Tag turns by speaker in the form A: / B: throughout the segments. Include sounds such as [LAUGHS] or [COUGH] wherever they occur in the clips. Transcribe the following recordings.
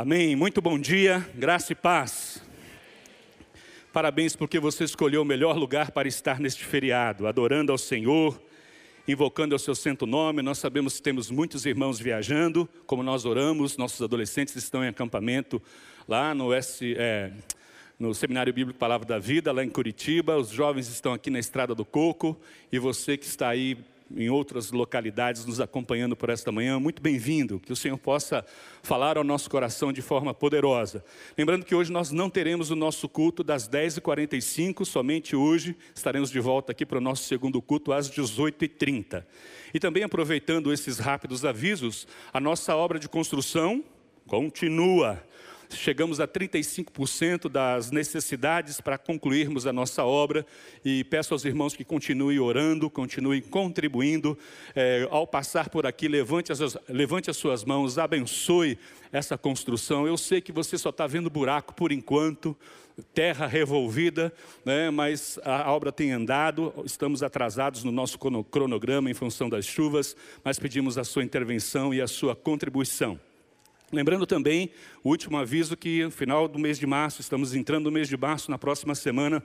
A: Amém. Muito bom dia, graça e paz. Parabéns porque você escolheu o melhor lugar para estar neste feriado, adorando ao Senhor, invocando o seu santo nome. Nós sabemos que temos muitos irmãos viajando, como nós oramos, nossos adolescentes estão em acampamento lá no, S, é, no Seminário Bíblico Palavra da Vida, lá em Curitiba. Os jovens estão aqui na Estrada do Coco e você que está aí em outras localidades nos acompanhando por esta manhã, muito bem-vindo. Que o Senhor possa falar ao nosso coração de forma poderosa. Lembrando que hoje nós não teremos o nosso culto das 10h45, somente hoje estaremos de volta aqui para o nosso segundo culto às 18h30. E também aproveitando esses rápidos avisos, a nossa obra de construção continua chegamos a 35% das necessidades para concluirmos a nossa obra e peço aos irmãos que continuem orando, continuem contribuindo. É, ao passar por aqui, levante as, levante as suas mãos, abençoe essa construção. Eu sei que você só está vendo buraco por enquanto, terra revolvida, né, mas a obra tem andado, estamos atrasados no nosso cronograma em função das chuvas, mas pedimos a sua intervenção e a sua contribuição. Lembrando também, o último aviso que no final do mês de março, estamos entrando no mês de março, na próxima semana,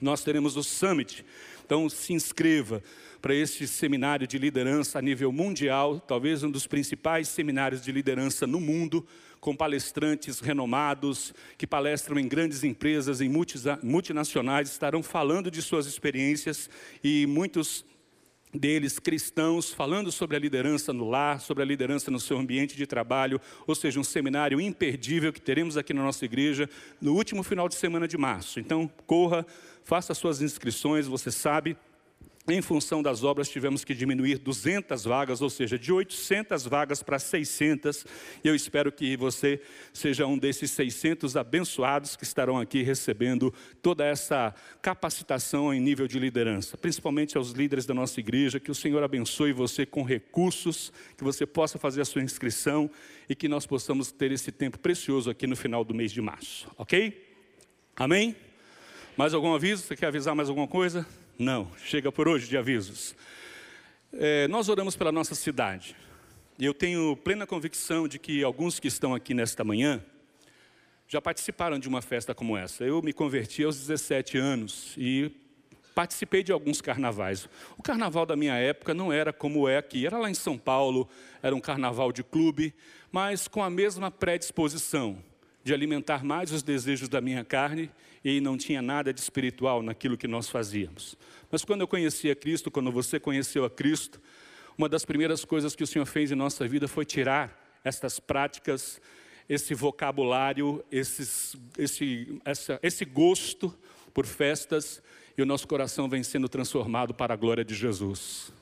A: nós teremos o Summit. Então se inscreva para este seminário de liderança a nível mundial, talvez um dos principais seminários de liderança no mundo, com palestrantes renomados que palestram em grandes empresas, em multinacionais, estarão falando de suas experiências e muitos deles cristãos falando sobre a liderança no lar, sobre a liderança no seu ambiente de trabalho, ou seja, um seminário imperdível que teremos aqui na nossa igreja no último final de semana de março. Então, corra, faça suas inscrições, você sabe, em função das obras, tivemos que diminuir 200 vagas, ou seja, de 800 vagas para 600. E eu espero que você seja um desses 600 abençoados que estarão aqui recebendo toda essa capacitação em nível de liderança, principalmente aos líderes da nossa igreja. Que o Senhor abençoe você com recursos, que você possa fazer a sua inscrição e que nós possamos ter esse tempo precioso aqui no final do mês de março, ok? Amém? Mais algum aviso? Você quer avisar mais alguma coisa? Não, chega por hoje de avisos. É, nós oramos pela nossa cidade. E eu tenho plena convicção de que alguns que estão aqui nesta manhã já participaram de uma festa como essa. Eu me converti aos 17 anos e participei de alguns carnavais. O carnaval da minha época não era como é aqui. Era lá em São Paulo, era um carnaval de clube, mas com a mesma predisposição de alimentar mais os desejos da minha carne e não tinha nada de espiritual naquilo que nós fazíamos. Mas quando eu conheci a Cristo, quando você conheceu a Cristo, uma das primeiras coisas que o Senhor fez em nossa vida foi tirar estas práticas, esse vocabulário, esses, esse, essa, esse gosto por festas, e o nosso coração vem sendo transformado para a glória de Jesus.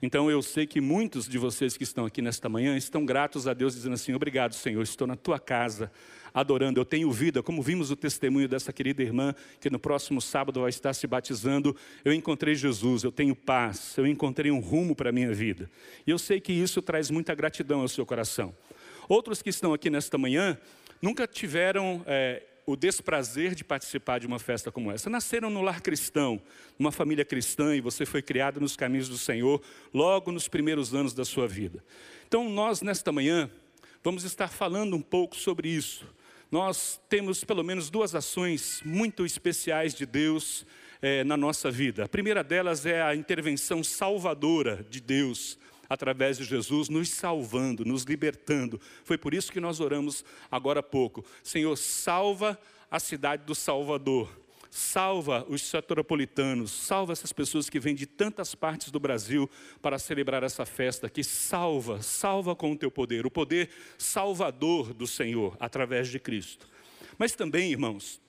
A: Então eu sei que muitos de vocês que estão aqui nesta manhã estão gratos a Deus, dizendo assim: Obrigado, Senhor, estou na tua casa, adorando, eu tenho vida, como vimos o testemunho dessa querida irmã, que no próximo sábado vai estar se batizando. Eu encontrei Jesus, eu tenho paz, eu encontrei um rumo para a minha vida. E eu sei que isso traz muita gratidão ao seu coração. Outros que estão aqui nesta manhã nunca tiveram. É, o desprazer de participar de uma festa como essa. Nasceram no lar cristão, numa família cristã, e você foi criado nos caminhos do Senhor logo nos primeiros anos da sua vida. Então, nós, nesta manhã, vamos estar falando um pouco sobre isso. Nós temos pelo menos duas ações muito especiais de Deus é, na nossa vida. A primeira delas é a intervenção salvadora de Deus através de Jesus, nos salvando, nos libertando. Foi por isso que nós oramos agora há pouco. Senhor, salva a cidade do Salvador. Salva os soteropolitanos, salva essas pessoas que vêm de tantas partes do Brasil para celebrar essa festa aqui. Salva, salva com o teu poder, o poder salvador do Senhor através de Cristo. Mas também, irmãos,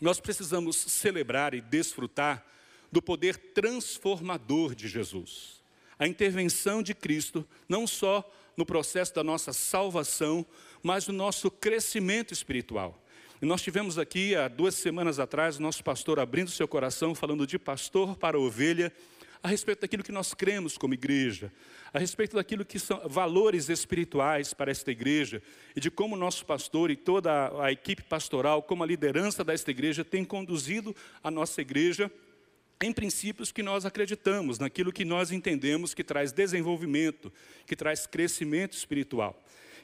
A: nós precisamos celebrar e desfrutar do poder transformador de Jesus a intervenção de Cristo, não só no processo da nossa salvação, mas no nosso crescimento espiritual. E nós tivemos aqui, há duas semanas atrás, o nosso pastor abrindo seu coração, falando de pastor para ovelha, a respeito daquilo que nós cremos como igreja, a respeito daquilo que são valores espirituais para esta igreja e de como o nosso pastor e toda a equipe pastoral, como a liderança desta igreja, tem conduzido a nossa igreja em princípios que nós acreditamos, naquilo que nós entendemos que traz desenvolvimento, que traz crescimento espiritual.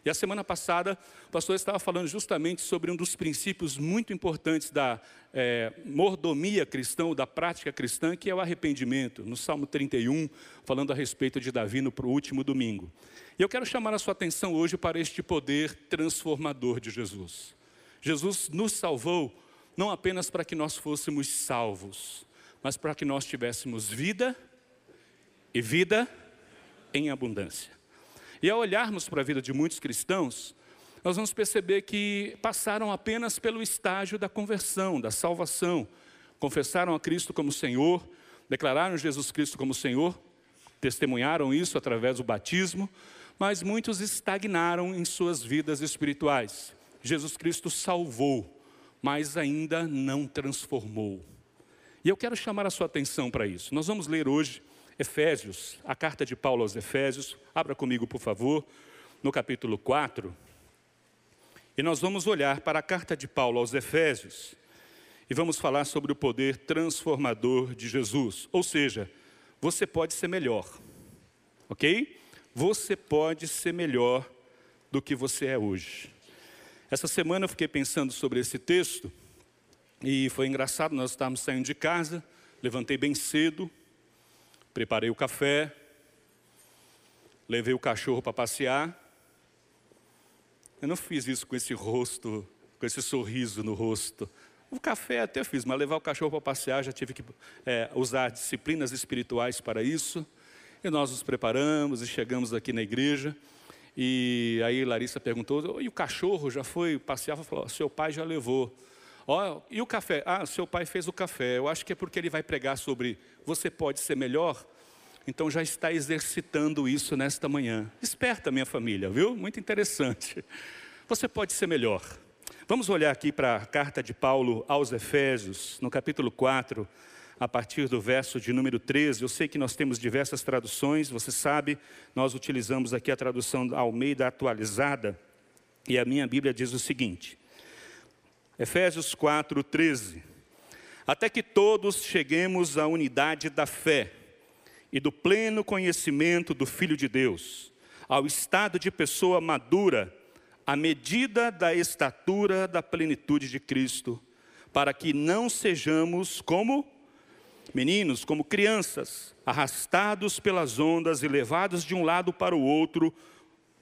A: E a semana passada, o pastor estava falando justamente sobre um dos princípios muito importantes da é, mordomia cristã, da prática cristã, que é o arrependimento. No Salmo 31, falando a respeito de Davi no último domingo. E eu quero chamar a sua atenção hoje para este poder transformador de Jesus. Jesus nos salvou não apenas para que nós fôssemos salvos, mas para que nós tivéssemos vida e vida em abundância. E ao olharmos para a vida de muitos cristãos, nós vamos perceber que passaram apenas pelo estágio da conversão, da salvação. Confessaram a Cristo como Senhor, declararam Jesus Cristo como Senhor, testemunharam isso através do batismo, mas muitos estagnaram em suas vidas espirituais. Jesus Cristo salvou, mas ainda não transformou. E eu quero chamar a sua atenção para isso. Nós vamos ler hoje Efésios, a carta de Paulo aos Efésios, abra comigo, por favor, no capítulo 4. E nós vamos olhar para a carta de Paulo aos Efésios e vamos falar sobre o poder transformador de Jesus. Ou seja, você pode ser melhor, ok? Você pode ser melhor do que você é hoje. Essa semana eu fiquei pensando sobre esse texto e foi engraçado, nós estávamos saindo de casa, levantei bem cedo, Preparei o café, levei o cachorro para passear. Eu não fiz isso com esse rosto, com esse sorriso no rosto. O café até fiz, mas levar o cachorro para passear já tive que é, usar disciplinas espirituais para isso. E nós nos preparamos e chegamos aqui na igreja. E aí Larissa perguntou: e o cachorro já foi passear? Falou: seu pai já levou. Ó, e o café? Ah, seu pai fez o café. Eu acho que é porque ele vai pregar sobre você pode ser melhor. Então já está exercitando isso nesta manhã. Esperta, minha família, viu? Muito interessante. Você pode ser melhor. Vamos olhar aqui para a carta de Paulo aos Efésios, no capítulo 4, a partir do verso de número 13. Eu sei que nós temos diversas traduções, você sabe, nós utilizamos aqui a tradução Almeida atualizada, e a minha Bíblia diz o seguinte: Efésios 4, 13. Até que todos cheguemos à unidade da fé e do pleno conhecimento do Filho de Deus, ao estado de pessoa madura, à medida da estatura da plenitude de Cristo, para que não sejamos como meninos, como crianças, arrastados pelas ondas e levados de um lado para o outro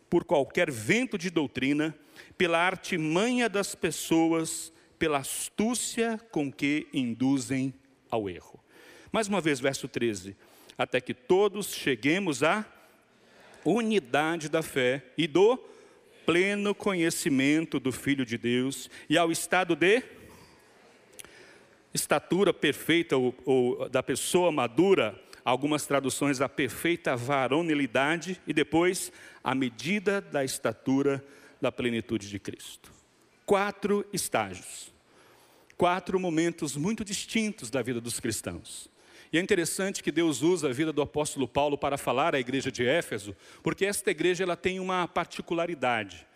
A: por qualquer vento de doutrina, pela artimanha das pessoas, pela astúcia com que induzem ao erro. Mais uma vez, verso 13: até que todos cheguemos à unidade da fé e do pleno conhecimento do Filho de Deus e ao estado de estatura perfeita ou, ou da pessoa madura, algumas traduções a perfeita varonilidade e depois a medida da estatura da plenitude de Cristo. Quatro estágios, quatro momentos muito distintos da vida dos cristãos. E é interessante que Deus usa a vida do apóstolo Paulo para falar à igreja de Éfeso, porque esta igreja ela tem uma particularidade.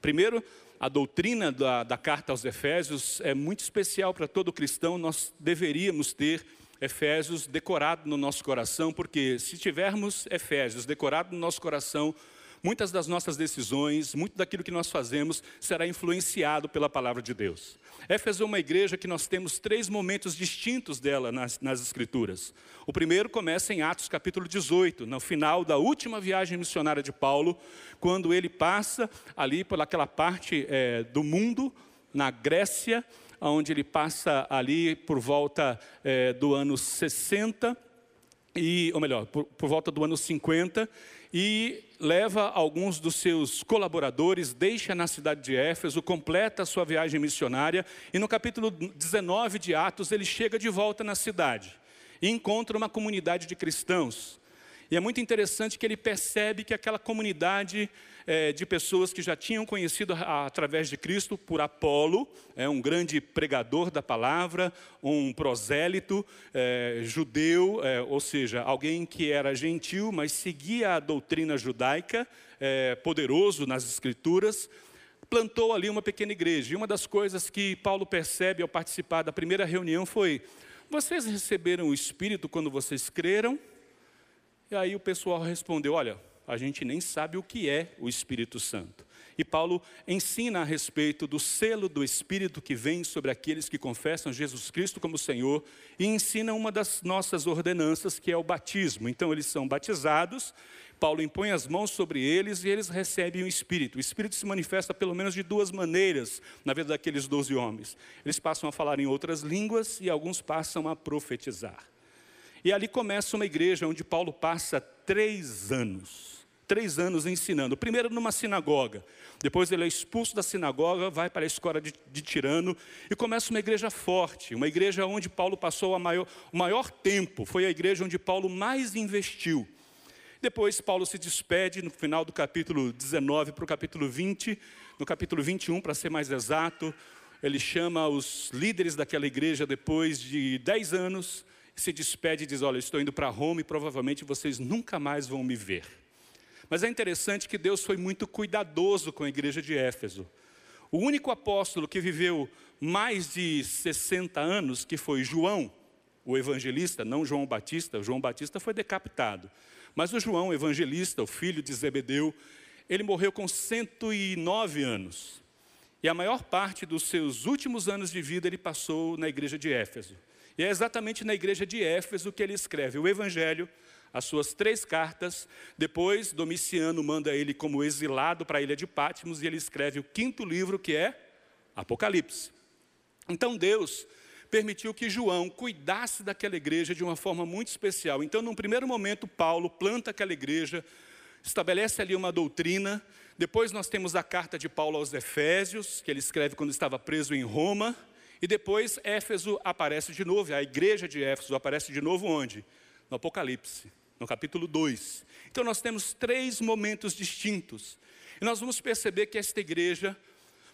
A: Primeiro, a doutrina da, da carta aos Efésios é muito especial para todo cristão, nós deveríamos ter Efésios decorado no nosso coração, porque se tivermos Efésios decorado no nosso coração, muitas das nossas decisões, muito daquilo que nós fazemos será influenciado pela palavra de Deus. Éfeso é uma igreja que nós temos três momentos distintos dela nas, nas Escrituras. O primeiro começa em Atos capítulo 18, no final da última viagem missionária de Paulo, quando ele passa ali pelaquela parte é, do mundo, na Grécia, onde ele passa ali por volta é, do ano 60, e, ou melhor, por, por volta do ano 50, e leva alguns dos seus colaboradores, deixa na cidade de Éfeso, completa a sua viagem missionária, e no capítulo 19 de Atos ele chega de volta na cidade e encontra uma comunidade de cristãos. E é muito interessante que ele percebe que aquela comunidade é, de pessoas que já tinham conhecido a, através de Cristo por Apolo, é um grande pregador da palavra, um prosélito é, judeu, é, ou seja, alguém que era gentil, mas seguia a doutrina judaica, poderoso nas escrituras, plantou ali uma pequena igreja. E uma das coisas que Paulo percebe ao participar da primeira reunião foi: vocês receberam o Espírito quando vocês creram? E aí o pessoal respondeu: Olha, a gente nem sabe o que é o Espírito Santo. E Paulo ensina a respeito do selo do Espírito que vem sobre aqueles que confessam Jesus Cristo como Senhor e ensina uma das nossas ordenanças, que é o batismo. Então, eles são batizados, Paulo impõe as mãos sobre eles e eles recebem o Espírito. O Espírito se manifesta pelo menos de duas maneiras na vida daqueles doze homens. Eles passam a falar em outras línguas e alguns passam a profetizar. E ali começa uma igreja onde Paulo passa três anos três anos ensinando. Primeiro numa sinagoga, depois ele é expulso da sinagoga, vai para a escola de, de Tirano e começa uma igreja forte, uma igreja onde Paulo passou maior, o maior tempo, foi a igreja onde Paulo mais investiu. Depois Paulo se despede no final do capítulo 19 para o capítulo 20, no capítulo 21, para ser mais exato, ele chama os líderes daquela igreja depois de dez anos, se despede e diz: Olha, estou indo para Roma e provavelmente vocês nunca mais vão me ver. Mas é interessante que Deus foi muito cuidadoso com a igreja de Éfeso. O único apóstolo que viveu mais de 60 anos, que foi João, o evangelista, não João Batista, João Batista foi decapitado. Mas o João, evangelista, o filho de Zebedeu, ele morreu com 109 anos. E a maior parte dos seus últimos anos de vida ele passou na igreja de Éfeso. E é exatamente na igreja de Éfeso que ele escreve o Evangelho, as suas três cartas. Depois, Domiciano manda ele como exilado para a ilha de Patmos e ele escreve o quinto livro, que é Apocalipse. Então, Deus permitiu que João cuidasse daquela igreja de uma forma muito especial. Então, num primeiro momento, Paulo planta aquela igreja, estabelece ali uma doutrina. Depois, nós temos a carta de Paulo aos Efésios, que ele escreve quando estava preso em Roma. E depois, Éfeso aparece de novo, a igreja de Éfeso aparece de novo onde? No Apocalipse no capítulo 2. Então nós temos três momentos distintos. E nós vamos perceber que esta igreja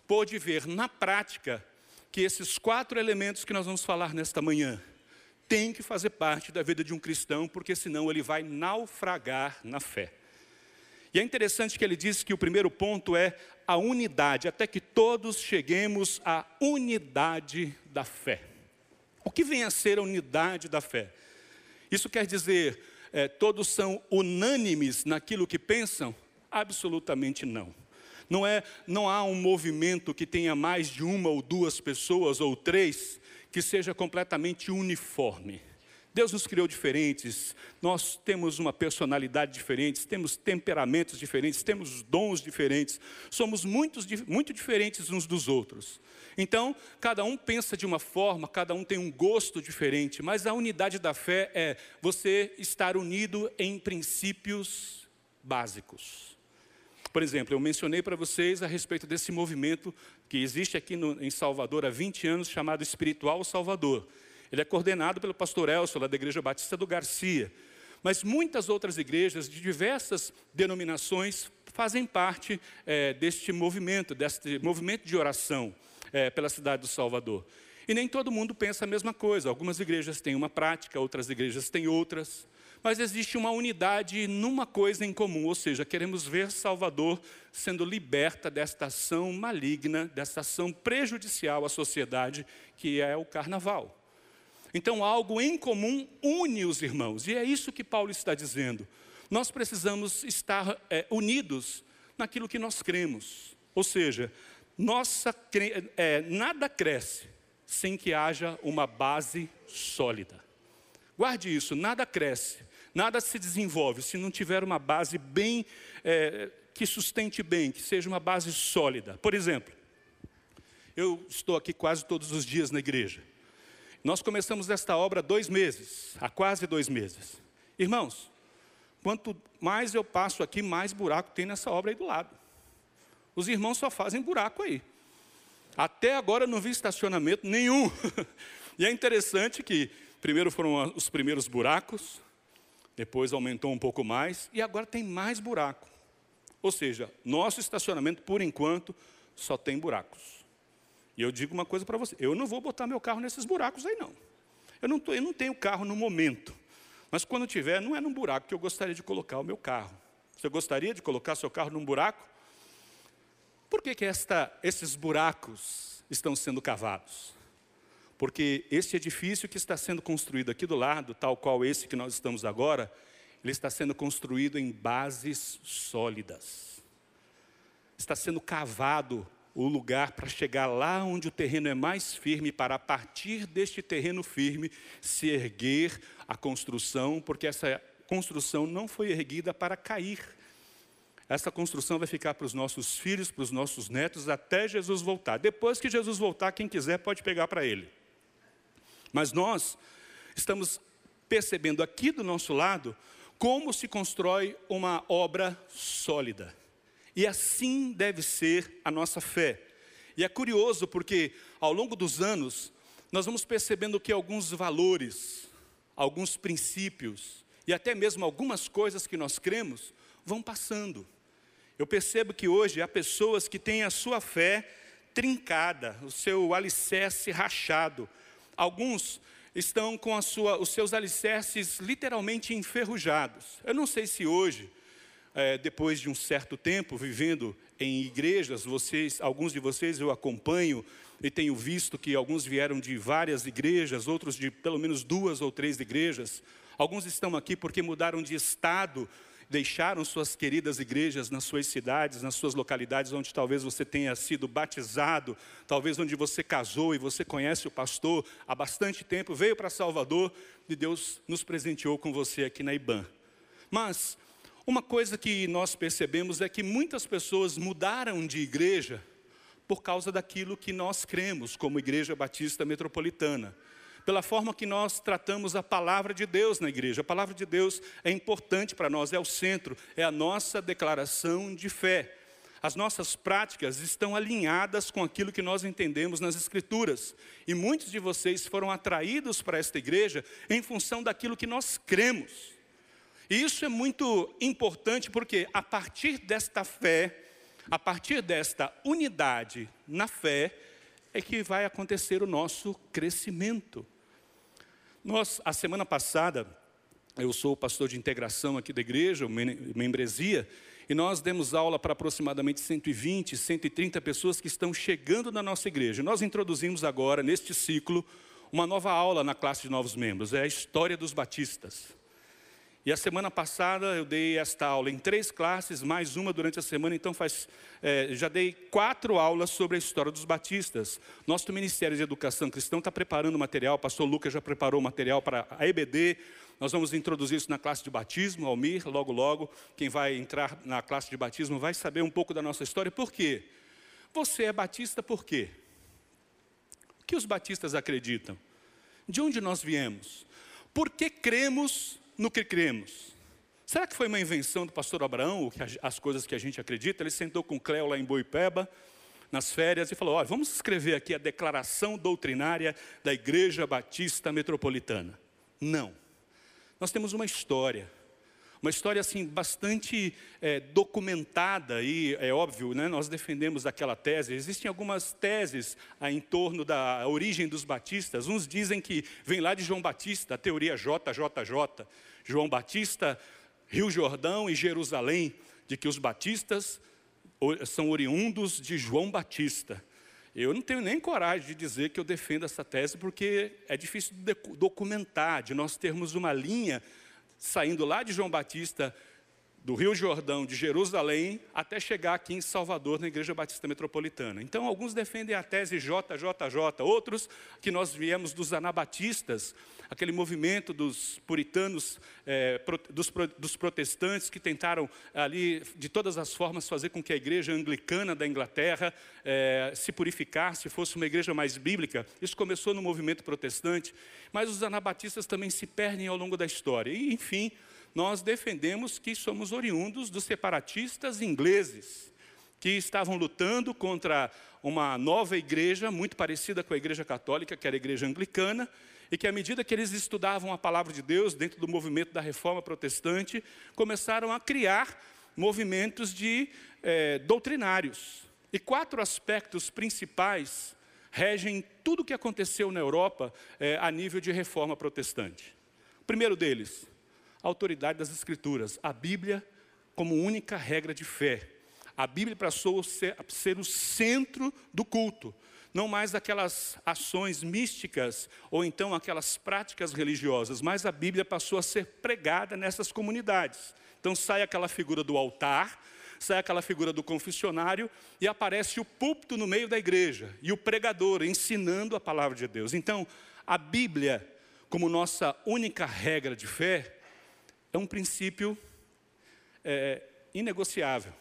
A: pôde ver na prática que esses quatro elementos que nós vamos falar nesta manhã têm que fazer parte da vida de um cristão, porque senão ele vai naufragar na fé. E é interessante que ele diz que o primeiro ponto é a unidade, até que todos cheguemos à unidade da fé. O que vem a ser a unidade da fé? Isso quer dizer é, todos são unânimes naquilo que pensam? Absolutamente não. Não, é, não há um movimento que tenha mais de uma ou duas pessoas ou três que seja completamente uniforme. Deus nos criou diferentes, nós temos uma personalidade diferente, temos temperamentos diferentes, temos dons diferentes, somos muito diferentes uns dos outros. Então, cada um pensa de uma forma, cada um tem um gosto diferente, mas a unidade da fé é você estar unido em princípios básicos. Por exemplo, eu mencionei para vocês a respeito desse movimento que existe aqui no, em Salvador há 20 anos, chamado Espiritual Salvador. Ele é coordenado pelo pastor Elcio, lá da Igreja Batista do Garcia. Mas muitas outras igrejas de diversas denominações fazem parte é, deste movimento, deste movimento de oração é, pela cidade do Salvador. E nem todo mundo pensa a mesma coisa. Algumas igrejas têm uma prática, outras igrejas têm outras. Mas existe uma unidade numa coisa em comum, ou seja, queremos ver Salvador sendo liberta desta ação maligna, desta ação prejudicial à sociedade, que é o carnaval. Então, algo em comum une os irmãos, e é isso que Paulo está dizendo. Nós precisamos estar é, unidos naquilo que nós cremos, ou seja, nossa, é, nada cresce sem que haja uma base sólida. Guarde isso, nada cresce, nada se desenvolve se não tiver uma base bem, é, que sustente bem, que seja uma base sólida. Por exemplo, eu estou aqui quase todos os dias na igreja. Nós começamos esta obra há dois meses, há quase dois meses. Irmãos, quanto mais eu passo aqui, mais buraco tem nessa obra aí do lado. Os irmãos só fazem buraco aí. Até agora não vi estacionamento nenhum. [LAUGHS] e é interessante que primeiro foram os primeiros buracos, depois aumentou um pouco mais, e agora tem mais buraco. Ou seja, nosso estacionamento, por enquanto, só tem buracos. E eu digo uma coisa para você: eu não vou botar meu carro nesses buracos aí, não. Eu não, tô, eu não tenho carro no momento. Mas quando tiver, não é num buraco que eu gostaria de colocar o meu carro. Você gostaria de colocar seu carro num buraco? Por que, que esta, esses buracos estão sendo cavados? Porque esse edifício que está sendo construído aqui do lado, tal qual esse que nós estamos agora, ele está sendo construído em bases sólidas. está sendo cavado o lugar para chegar lá onde o terreno é mais firme, para a partir deste terreno firme se erguer a construção, porque essa construção não foi erguida para cair. Essa construção vai ficar para os nossos filhos, para os nossos netos, até Jesus voltar. Depois que Jesus voltar, quem quiser pode pegar para ele. Mas nós estamos percebendo aqui do nosso lado como se constrói uma obra sólida. E assim deve ser a nossa fé. E é curioso porque ao longo dos anos nós vamos percebendo que alguns valores, alguns princípios e até mesmo algumas coisas que nós cremos vão passando. Eu percebo que hoje há pessoas que têm a sua fé trincada, o seu alicerce rachado. Alguns estão com sua, os seus alicerces literalmente enferrujados. Eu não sei se hoje, é, depois de um certo tempo vivendo em igrejas, vocês, alguns de vocês eu acompanho e tenho visto que alguns vieram de várias igrejas, outros de pelo menos duas ou três igrejas. Alguns estão aqui porque mudaram de estado deixaram suas queridas igrejas nas suas cidades, nas suas localidades onde talvez você tenha sido batizado, talvez onde você casou e você conhece o pastor há bastante tempo, veio para Salvador e Deus nos presenteou com você aqui na IBAN. Mas uma coisa que nós percebemos é que muitas pessoas mudaram de igreja por causa daquilo que nós cremos como Igreja Batista Metropolitana pela forma que nós tratamos a palavra de Deus na igreja. A palavra de Deus é importante para nós, é o centro, é a nossa declaração de fé. As nossas práticas estão alinhadas com aquilo que nós entendemos nas Escrituras. E muitos de vocês foram atraídos para esta igreja em função daquilo que nós cremos. E isso é muito importante porque a partir desta fé, a partir desta unidade na fé, é que vai acontecer o nosso crescimento. Nós, a semana passada, eu sou o pastor de integração aqui da igreja, membresia, e nós demos aula para aproximadamente 120, 130 pessoas que estão chegando na nossa igreja. Nós introduzimos agora, neste ciclo, uma nova aula na classe de novos membros, é a história dos batistas. E a semana passada eu dei esta aula em três classes, mais uma durante a semana, então faz, é, já dei quatro aulas sobre a história dos batistas. Nosso Ministério de Educação Cristã está preparando material, o pastor Lucas já preparou material para a EBD, nós vamos introduzir isso na classe de batismo, Almir, logo logo, quem vai entrar na classe de batismo vai saber um pouco da nossa história. Por quê? Você é batista por quê? O que os batistas acreditam? De onde nós viemos? Por que cremos no que cremos. Será que foi uma invenção do pastor Abraão, as coisas que a gente acredita? Ele sentou com Cléo lá em Boipeba, nas férias, e falou: Olha, vamos escrever aqui a declaração doutrinária da Igreja Batista Metropolitana. Não. Nós temos uma história. Uma história assim bastante é, documentada e é óbvio, né, nós defendemos aquela tese. Existem algumas teses ah, em torno da origem dos batistas. Uns dizem que vem lá de João Batista, a teoria JJJ, João Batista, Rio Jordão e Jerusalém, de que os batistas são oriundos de João Batista. Eu não tenho nem coragem de dizer que eu defendo essa tese, porque é difícil de documentar, de nós termos uma linha saindo lá de João Batista, do Rio Jordão, de Jerusalém, até chegar aqui em Salvador, na Igreja Batista Metropolitana. Então, alguns defendem a tese JJJ, outros que nós viemos dos anabatistas, aquele movimento dos puritanos, é, dos, dos, protestantes que tentaram ali, de todas as formas, fazer com que a igreja anglicana da Inglaterra é, se purificasse, fosse uma igreja mais bíblica. Isso começou no movimento protestante, mas os anabatistas também se perdem ao longo da história. E, enfim, nós defendemos que somos oriundos dos separatistas ingleses, que estavam lutando contra uma nova igreja, muito parecida com a igreja católica, que era a igreja anglicana, e que à medida que eles estudavam a palavra de Deus dentro do movimento da reforma protestante, começaram a criar movimentos de é, doutrinários. E quatro aspectos principais regem tudo o que aconteceu na Europa é, a nível de reforma protestante. O primeiro deles, a autoridade das Escrituras, a Bíblia como única regra de fé. A Bíblia passou a ser, a ser o centro do culto, não mais aquelas ações místicas ou então aquelas práticas religiosas, mas a Bíblia passou a ser pregada nessas comunidades. Então sai aquela figura do altar, sai aquela figura do confessionário e aparece o púlpito no meio da igreja e o pregador ensinando a palavra de Deus. Então, a Bíblia, como nossa única regra de fé, é um princípio é, inegociável.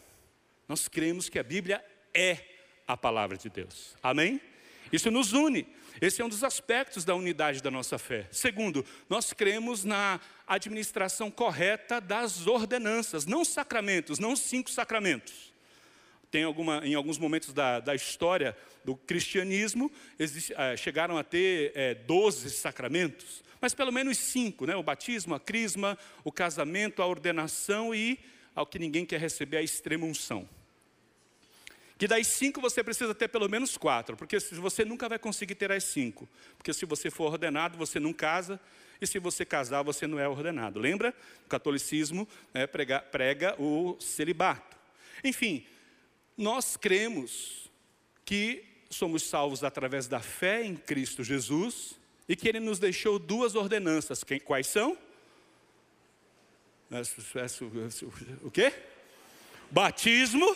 A: Nós cremos que a Bíblia é a palavra de Deus. Amém? Isso nos une. Esse é um dos aspectos da unidade da nossa fé. Segundo, nós cremos na administração correta das ordenanças, não sacramentos, não cinco sacramentos. Tem alguma, em alguns momentos da, da história do cristianismo, existe, é, chegaram a ter é, sacramentos, mas pelo menos cinco, né? o batismo, a crisma, o casamento, a ordenação e, ao que ninguém quer receber, a extrema unção. Que das cinco você precisa ter pelo menos quatro, porque você nunca vai conseguir ter as cinco. Porque se você for ordenado, você não casa, e se você casar, você não é ordenado. Lembra? O catolicismo né, prega, prega o celibato. Enfim, nós cremos que somos salvos através da fé em Cristo Jesus e que Ele nos deixou duas ordenanças. Quais são? O quê? Batismo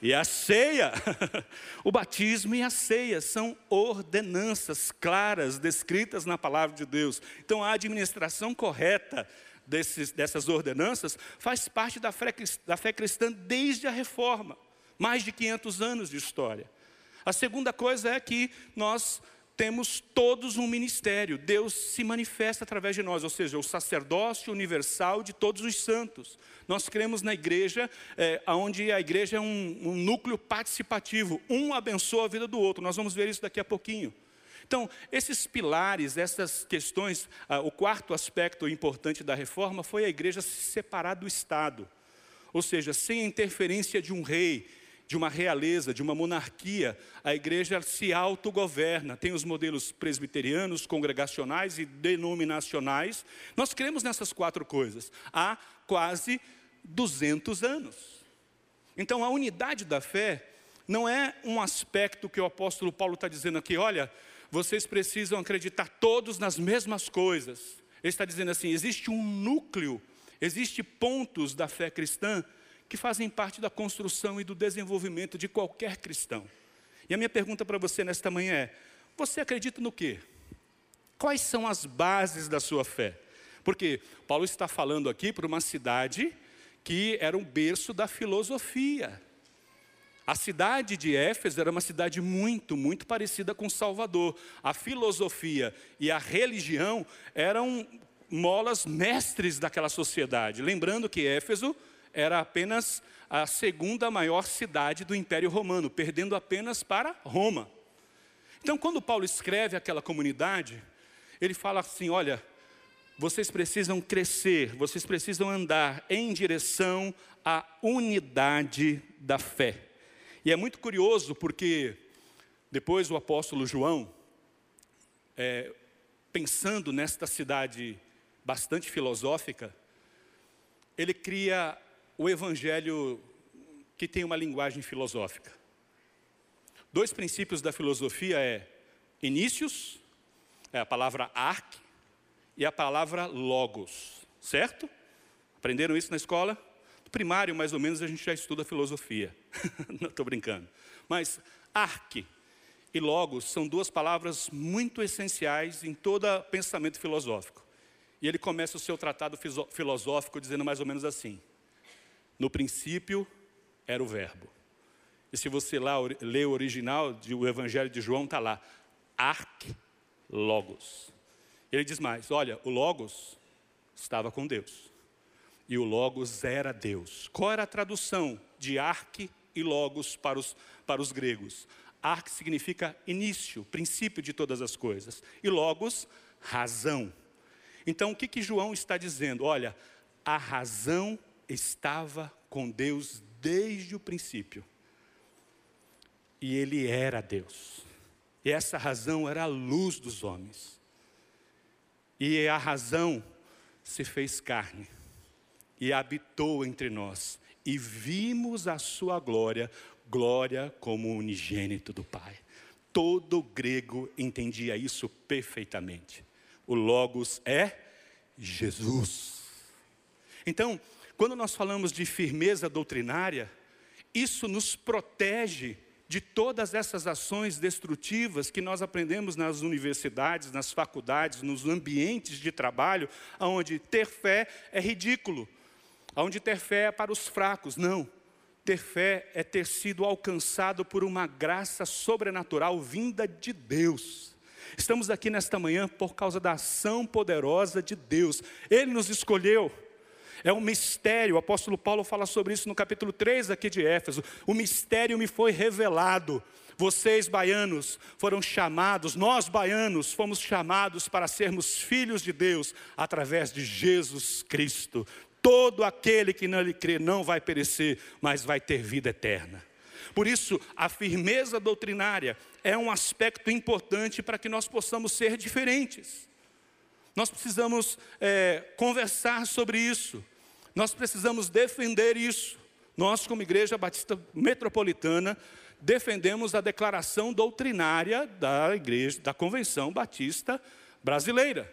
A: e a ceia. [LAUGHS] o batismo e a ceia são ordenanças claras, descritas na palavra de Deus. Então, a administração correta desses, dessas ordenanças faz parte da fé, da fé cristã desde a reforma mais de 500 anos de história. A segunda coisa é que nós temos todos um ministério. Deus se manifesta através de nós, ou seja, o sacerdócio universal de todos os santos. Nós cremos na igreja, é, onde a igreja é um, um núcleo participativo. Um abençoa a vida do outro. Nós vamos ver isso daqui a pouquinho. Então, esses pilares, essas questões, ah, o quarto aspecto importante da reforma foi a igreja se separar do Estado. Ou seja, sem a interferência de um rei, de uma realeza, de uma monarquia, a igreja se autogoverna. Tem os modelos presbiterianos, congregacionais e denominacionais. Nós cremos nessas quatro coisas há quase 200 anos. Então, a unidade da fé não é um aspecto que o apóstolo Paulo está dizendo aqui, olha, vocês precisam acreditar todos nas mesmas coisas. Ele está dizendo assim: existe um núcleo, existe pontos da fé cristã que fazem parte da construção e do desenvolvimento de qualquer cristão. E a minha pergunta para você nesta manhã é: você acredita no quê? Quais são as bases da sua fé? Porque Paulo está falando aqui para uma cidade que era um berço da filosofia. A cidade de Éfeso era uma cidade muito, muito parecida com Salvador. A filosofia e a religião eram molas mestres daquela sociedade. Lembrando que Éfeso era apenas a segunda maior cidade do Império Romano, perdendo apenas para Roma. Então, quando Paulo escreve aquela comunidade, ele fala assim: olha, vocês precisam crescer, vocês precisam andar em direção à unidade da fé. E é muito curioso porque depois o apóstolo João, é, pensando nesta cidade bastante filosófica, ele cria o evangelho que tem uma linguagem filosófica. Dois princípios da filosofia é inícios, é a palavra arc e a palavra logos, certo? Aprenderam isso na escola? No primário, mais ou menos, a gente já estuda filosofia. [LAUGHS] Não estou brincando. Mas arc e logos são duas palavras muito essenciais em todo pensamento filosófico. E ele começa o seu tratado filosófico dizendo mais ou menos assim: no princípio era o Verbo. E se você lá lê o original do Evangelho de João, está lá, Arc Logos. Ele diz mais: olha, o Logos estava com Deus. E o Logos era Deus. Qual era a tradução de Arc e Logos para os, para os gregos? Arc significa início, princípio de todas as coisas. E Logos, razão. Então o que, que João está dizendo? Olha, a razão estava com Deus desde o princípio. E ele era Deus. E essa razão era a luz dos homens. E a razão se fez carne e habitou entre nós. E vimos a sua glória, glória como unigênito do Pai. Todo grego entendia isso perfeitamente. O Logos é Jesus. Então, quando nós falamos de firmeza doutrinária, isso nos protege de todas essas ações destrutivas que nós aprendemos nas universidades, nas faculdades, nos ambientes de trabalho, onde ter fé é ridículo, onde ter fé é para os fracos. Não. Ter fé é ter sido alcançado por uma graça sobrenatural vinda de Deus. Estamos aqui nesta manhã por causa da ação poderosa de Deus. Ele nos escolheu. É um mistério, o apóstolo Paulo fala sobre isso no capítulo 3 aqui de Éfeso. O mistério me foi revelado. Vocês, baianos, foram chamados, nós, baianos, fomos chamados para sermos filhos de Deus através de Jesus Cristo. Todo aquele que nele crê não vai perecer, mas vai ter vida eterna. Por isso, a firmeza doutrinária é um aspecto importante para que nós possamos ser diferentes. Nós precisamos é, conversar sobre isso. Nós precisamos defender isso. Nós, como Igreja Batista Metropolitana, defendemos a declaração doutrinária da Igreja, da Convenção Batista Brasileira,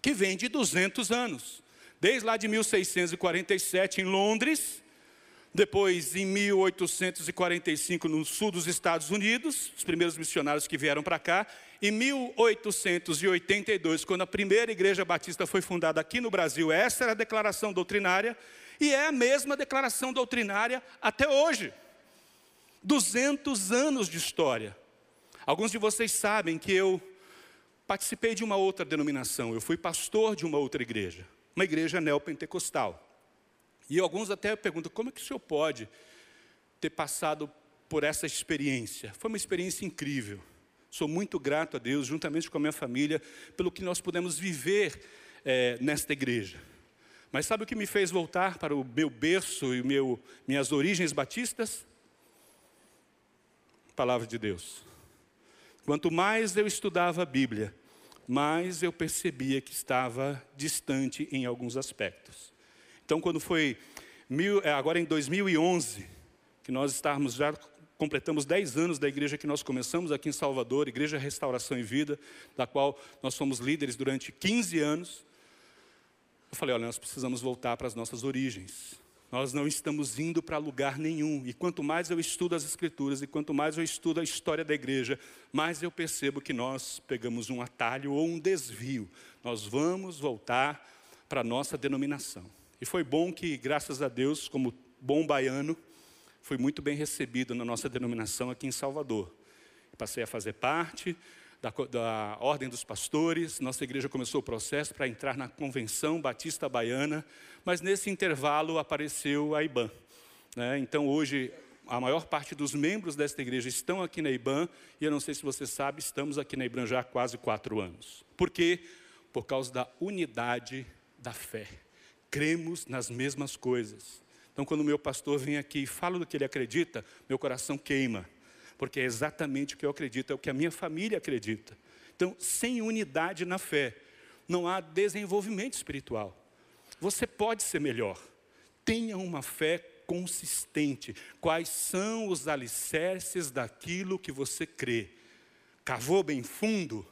A: que vem de 200 anos. Desde lá de 1647 em Londres, depois, em 1845, no sul dos Estados Unidos, os primeiros missionários que vieram para cá. Em 1882, quando a primeira igreja batista foi fundada aqui no Brasil, essa era a declaração doutrinária, e é a mesma declaração doutrinária até hoje. 200 anos de história. Alguns de vocês sabem que eu participei de uma outra denominação, eu fui pastor de uma outra igreja, uma igreja neopentecostal. E alguns até perguntam: como é que o senhor pode ter passado por essa experiência? Foi uma experiência incrível. Sou muito grato a Deus, juntamente com a minha família, pelo que nós pudemos viver é, nesta igreja. Mas sabe o que me fez voltar para o meu berço e meu, minhas origens batistas? Palavra de Deus. Quanto mais eu estudava a Bíblia, mais eu percebia que estava distante em alguns aspectos. Então, quando foi mil, é, agora em 2011, que nós estávamos já completamos 10 anos da igreja que nós começamos aqui em Salvador, Igreja Restauração e Vida, da qual nós fomos líderes durante 15 anos. Eu falei, olha, nós precisamos voltar para as nossas origens. Nós não estamos indo para lugar nenhum. E quanto mais eu estudo as Escrituras e quanto mais eu estudo a história da igreja, mais eu percebo que nós pegamos um atalho ou um desvio. Nós vamos voltar para a nossa denominação. E foi bom que, graças a Deus, como bom baiano, fui muito bem recebido na nossa denominação aqui em Salvador. Passei a fazer parte da, da Ordem dos Pastores, nossa igreja começou o processo para entrar na Convenção Batista Baiana, mas nesse intervalo apareceu a IBAN. Né? Então hoje a maior parte dos membros desta igreja estão aqui na IBAN, e eu não sei se você sabe, estamos aqui na IBAN já há quase quatro anos. Por quê? Por causa da unidade da fé cremos nas mesmas coisas. Então, quando o meu pastor vem aqui e fala do que ele acredita, meu coração queima, porque é exatamente o que eu acredito, é o que a minha família acredita. Então, sem unidade na fé, não há desenvolvimento espiritual. Você pode ser melhor. Tenha uma fé consistente. Quais são os alicerces daquilo que você crê? Cavou bem fundo?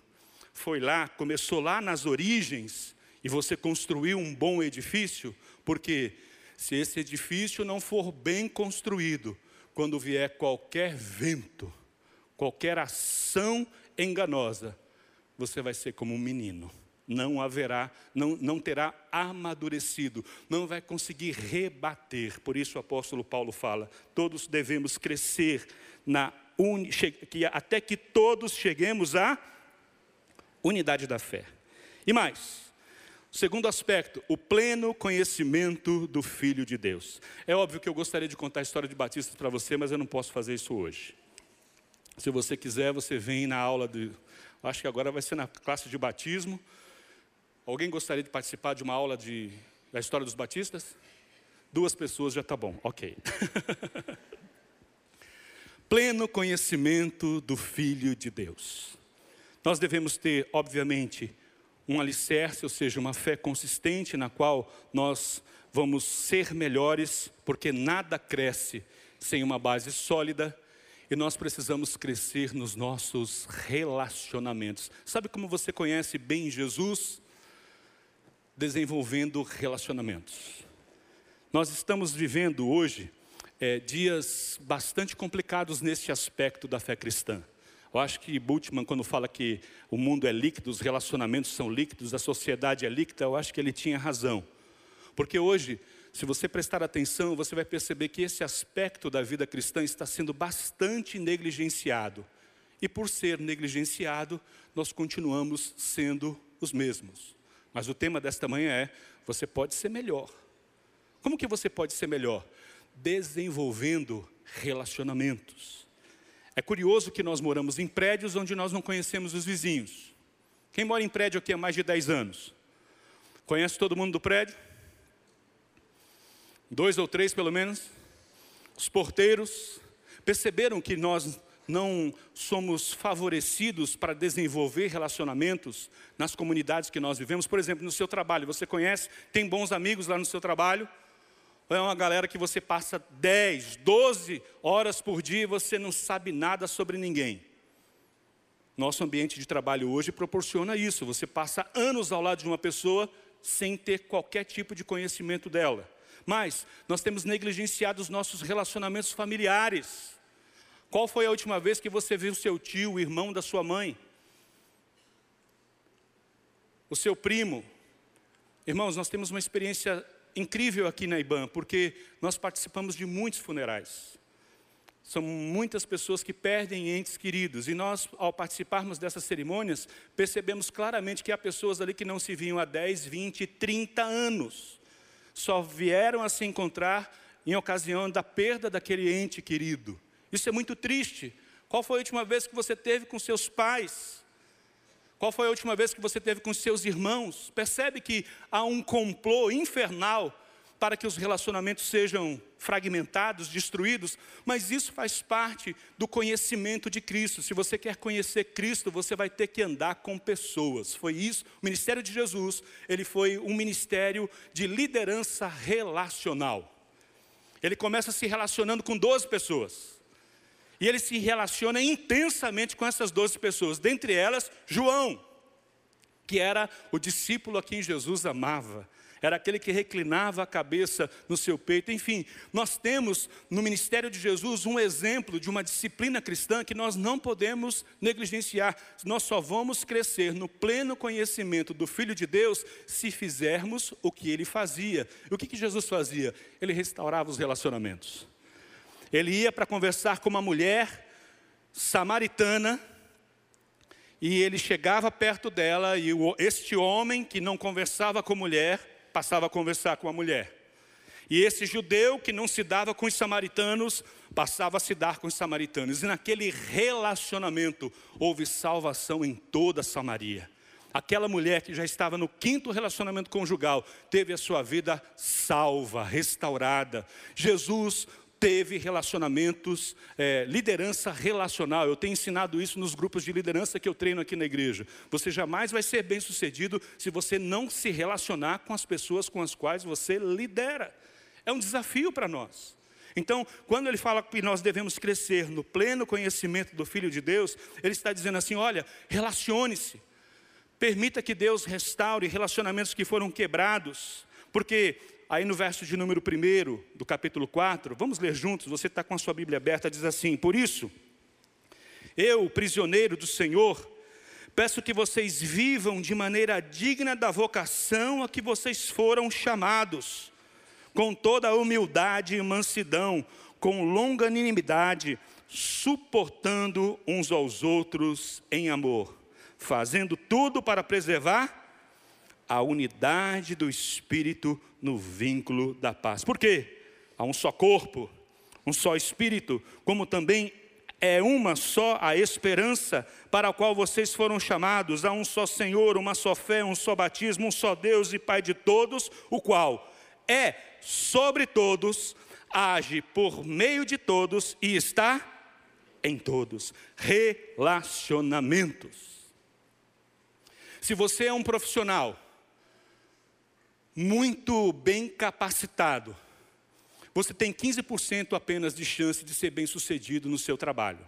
A: Foi lá, começou lá nas origens e você construiu um bom edifício, porque se esse edifício não for bem construído, quando vier qualquer vento, qualquer ação enganosa, você vai ser como um menino. Não haverá, não, não terá amadurecido, não vai conseguir rebater. Por isso o apóstolo Paulo fala: todos devemos crescer na que, até que todos cheguemos à unidade da fé. E mais, Segundo aspecto, o pleno conhecimento do Filho de Deus. É óbvio que eu gostaria de contar a história de Batista para você, mas eu não posso fazer isso hoje. Se você quiser, você vem na aula de. Acho que agora vai ser na classe de batismo. Alguém gostaria de participar de uma aula de, da história dos batistas? Duas pessoas já está bom, ok. [LAUGHS] pleno conhecimento do Filho de Deus. Nós devemos ter, obviamente, um alicerce, ou seja, uma fé consistente na qual nós vamos ser melhores, porque nada cresce sem uma base sólida e nós precisamos crescer nos nossos relacionamentos. Sabe como você conhece bem Jesus? Desenvolvendo relacionamentos. Nós estamos vivendo hoje é, dias bastante complicados nesse aspecto da fé cristã. Eu acho que Bultmann, quando fala que o mundo é líquido, os relacionamentos são líquidos, a sociedade é líquida, eu acho que ele tinha razão. Porque hoje, se você prestar atenção, você vai perceber que esse aspecto da vida cristã está sendo bastante negligenciado. E por ser negligenciado, nós continuamos sendo os mesmos. Mas o tema desta manhã é: você pode ser melhor. Como que você pode ser melhor? Desenvolvendo relacionamentos. É curioso que nós moramos em prédios onde nós não conhecemos os vizinhos. Quem mora em prédio aqui há mais de 10 anos? Conhece todo mundo do prédio? Dois ou três, pelo menos? Os porteiros perceberam que nós não somos favorecidos para desenvolver relacionamentos nas comunidades que nós vivemos. Por exemplo, no seu trabalho, você conhece, tem bons amigos lá no seu trabalho? É uma galera que você passa 10, 12 horas por dia e você não sabe nada sobre ninguém? Nosso ambiente de trabalho hoje proporciona isso. Você passa anos ao lado de uma pessoa sem ter qualquer tipo de conhecimento dela. Mas nós temos negligenciado os nossos relacionamentos familiares. Qual foi a última vez que você viu seu tio, o irmão da sua mãe? O seu primo? Irmãos, nós temos uma experiência incrível aqui na IBAN, porque nós participamos de muitos funerais. São muitas pessoas que perdem entes queridos. E nós, ao participarmos dessas cerimônias, percebemos claramente que há pessoas ali que não se viam há 10, 20, 30 anos. Só vieram a se encontrar em ocasião da perda daquele ente querido. Isso é muito triste. Qual foi a última vez que você teve com seus pais? Qual foi a última vez que você teve com seus irmãos? Percebe que há um complô infernal para que os relacionamentos sejam fragmentados, destruídos, mas isso faz parte do conhecimento de Cristo. Se você quer conhecer Cristo, você vai ter que andar com pessoas. Foi isso, o ministério de Jesus, ele foi um ministério de liderança relacional. Ele começa se relacionando com 12 pessoas. E ele se relaciona intensamente com essas 12 pessoas, dentre elas João, que era o discípulo a quem Jesus amava, era aquele que reclinava a cabeça no seu peito. Enfim, nós temos no ministério de Jesus um exemplo de uma disciplina cristã que nós não podemos negligenciar. Nós só vamos crescer no pleno conhecimento do Filho de Deus se fizermos o que ele fazia. E o que, que Jesus fazia? Ele restaurava os relacionamentos. Ele ia para conversar com uma mulher samaritana, e ele chegava perto dela, e este homem que não conversava com mulher, passava a conversar com a mulher. E esse judeu que não se dava com os samaritanos, passava a se dar com os samaritanos. E naquele relacionamento houve salvação em toda Samaria. Aquela mulher que já estava no quinto relacionamento conjugal, teve a sua vida salva, restaurada. Jesus teve relacionamentos, é, liderança relacional. Eu tenho ensinado isso nos grupos de liderança que eu treino aqui na igreja. Você jamais vai ser bem sucedido se você não se relacionar com as pessoas com as quais você lidera. É um desafio para nós. Então, quando ele fala que nós devemos crescer no pleno conhecimento do Filho de Deus, ele está dizendo assim: olha, relacione-se. Permita que Deus restaure relacionamentos que foram quebrados, porque aí no verso de número 1 do capítulo 4, vamos ler juntos, você está com a sua Bíblia aberta, diz assim: Por isso, eu, prisioneiro do Senhor, peço que vocês vivam de maneira digna da vocação a que vocês foram chamados, com toda a humildade e mansidão, com longanimidade, suportando uns aos outros em amor, fazendo tudo para preservar a unidade do Espírito no vínculo da paz. Por quê? Há um só corpo, um só Espírito, como também é uma só a esperança para a qual vocês foram chamados, há um só Senhor, uma só fé, um só batismo, um só Deus e Pai de todos, o qual é sobre todos, age por meio de todos e está em todos. Relacionamentos. Se você é um profissional, muito bem capacitado, você tem 15% apenas de chance de ser bem sucedido no seu trabalho.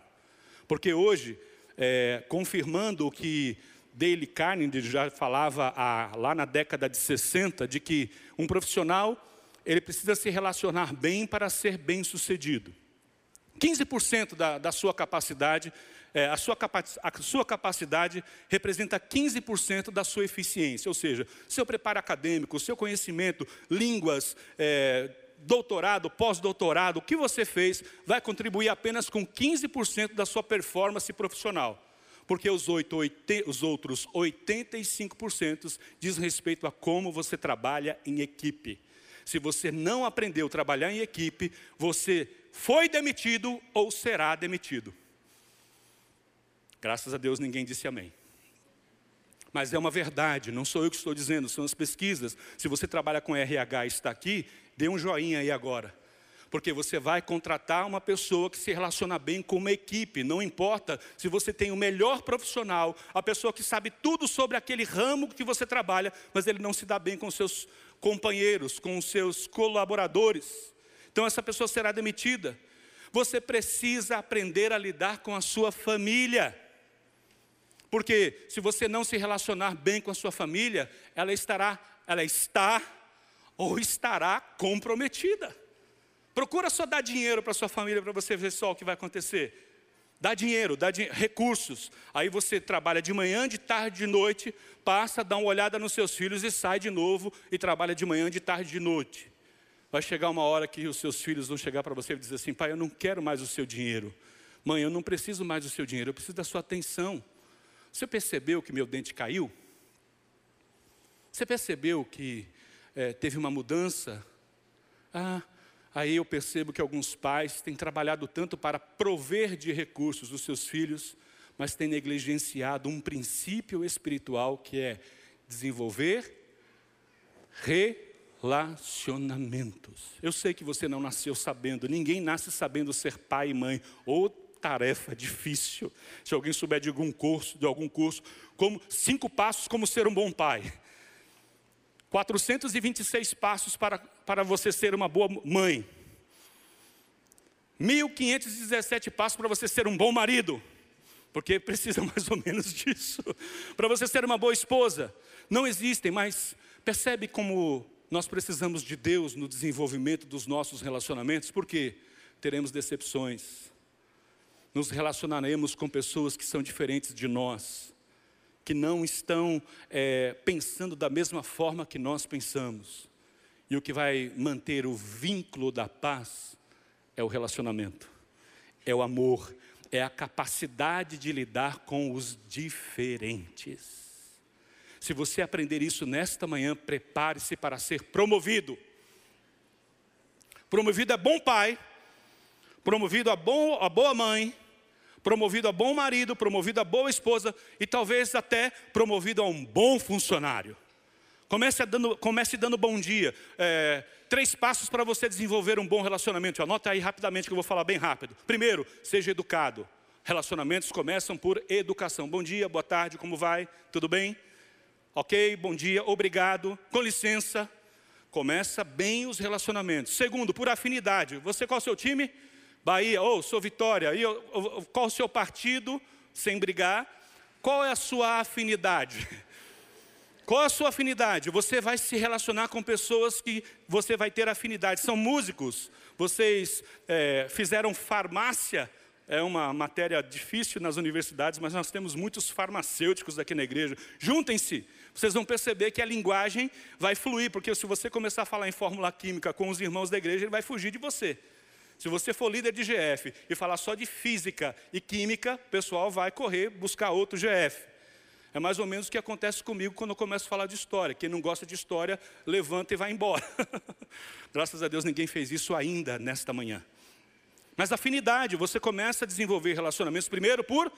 A: Porque hoje, é, confirmando o que Dale Carnegie já falava a, lá na década de 60, de que um profissional ele precisa se relacionar bem para ser bem sucedido. 15% da, da sua capacidade, é, a, sua a sua capacidade representa 15% da sua eficiência, ou seja, seu preparo acadêmico, seu conhecimento, línguas, é, doutorado, pós-doutorado, o que você fez vai contribuir apenas com 15% da sua performance profissional. Porque os, 8, 8, os outros 85% diz respeito a como você trabalha em equipe. Se você não aprendeu a trabalhar em equipe, você foi demitido ou será demitido. Graças a Deus ninguém disse amém. Mas é uma verdade, não sou eu que estou dizendo, são as pesquisas. Se você trabalha com RH e está aqui, dê um joinha aí agora. Porque você vai contratar uma pessoa que se relaciona bem com uma equipe. Não importa se você tem o melhor profissional, a pessoa que sabe tudo sobre aquele ramo que você trabalha, mas ele não se dá bem com seus companheiros, com seus colaboradores. Então essa pessoa será demitida. Você precisa aprender a lidar com a sua família. Porque se você não se relacionar bem com a sua família, ela estará, ela está ou estará comprometida. Procura só dar dinheiro para sua família para você ver só o que vai acontecer. Dá dinheiro, dá di recursos. Aí você trabalha de manhã, de tarde, de noite, passa, dá uma olhada nos seus filhos e sai de novo e trabalha de manhã, de tarde, de noite. Vai chegar uma hora que os seus filhos vão chegar para você e dizer assim: pai, eu não quero mais o seu dinheiro. Mãe, eu não preciso mais do seu dinheiro, eu preciso da sua atenção. Você percebeu que meu dente caiu? Você percebeu que é, teve uma mudança? Ah, Aí eu percebo que alguns pais têm trabalhado tanto para prover de recursos os seus filhos, mas têm negligenciado um princípio espiritual que é desenvolver relacionamentos. Eu sei que você não nasceu sabendo, ninguém nasce sabendo ser pai e mãe, ou tarefa difícil. Se alguém souber de algum curso, de algum curso, como cinco passos como ser um bom pai. 426 passos para, para você ser uma boa mãe. 1517 passos para você ser um bom marido. Porque precisa [LAUGHS] mais ou menos disso. para você ser uma boa esposa. Não existem, mas percebe como nós precisamos de Deus no desenvolvimento dos nossos relacionamentos, porque teremos decepções. Nos relacionaremos com pessoas que são diferentes de nós que não estão é, pensando da mesma forma que nós pensamos. E o que vai manter o vínculo da paz é o relacionamento, é o amor, é a capacidade de lidar com os diferentes. Se você aprender isso nesta manhã, prepare-se para ser promovido. Promovido a bom pai, promovido a, bom, a boa mãe, promovido a bom marido, promovido a boa esposa e talvez até promovido a um bom funcionário. Comece dando, comece dando bom dia. É, três passos para você desenvolver um bom relacionamento. Anota aí rapidamente que eu vou falar bem rápido. Primeiro, seja educado. Relacionamentos começam por educação. Bom dia, boa tarde, como vai? Tudo bem? Ok, bom dia, obrigado, com licença. Começa bem os relacionamentos. Segundo, por afinidade. Você qual é o seu time? Bahia, ou oh, sou Vitória, e qual o seu partido, sem brigar, qual é a sua afinidade? [LAUGHS] Qual a sua afinidade? Você vai se relacionar com pessoas que você vai ter afinidade. São músicos, vocês é, fizeram farmácia, é uma matéria difícil nas universidades, mas nós temos muitos farmacêuticos aqui na igreja. Juntem-se, vocês vão perceber que a linguagem vai fluir, porque se você começar a falar em fórmula química com os irmãos da igreja, ele vai fugir de você. Se você for líder de GF e falar só de física e química, o pessoal vai correr buscar outro GF. É mais ou menos o que acontece comigo quando eu começo a falar de história. Quem não gosta de história, levanta e vai embora. [LAUGHS] Graças a Deus ninguém fez isso ainda nesta manhã. Mas afinidade, você começa a desenvolver relacionamentos primeiro por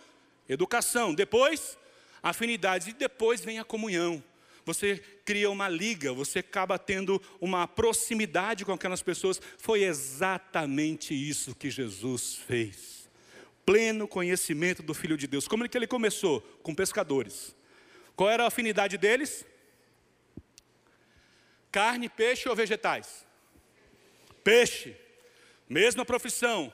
A: educação, depois afinidade e depois vem a comunhão você cria uma liga, você acaba tendo uma proximidade com aquelas pessoas. Foi exatamente isso que Jesus fez. Pleno conhecimento do Filho de Deus. Como é que ele começou? Com pescadores. Qual era a afinidade deles? Carne, peixe ou vegetais? Peixe. Mesma profissão.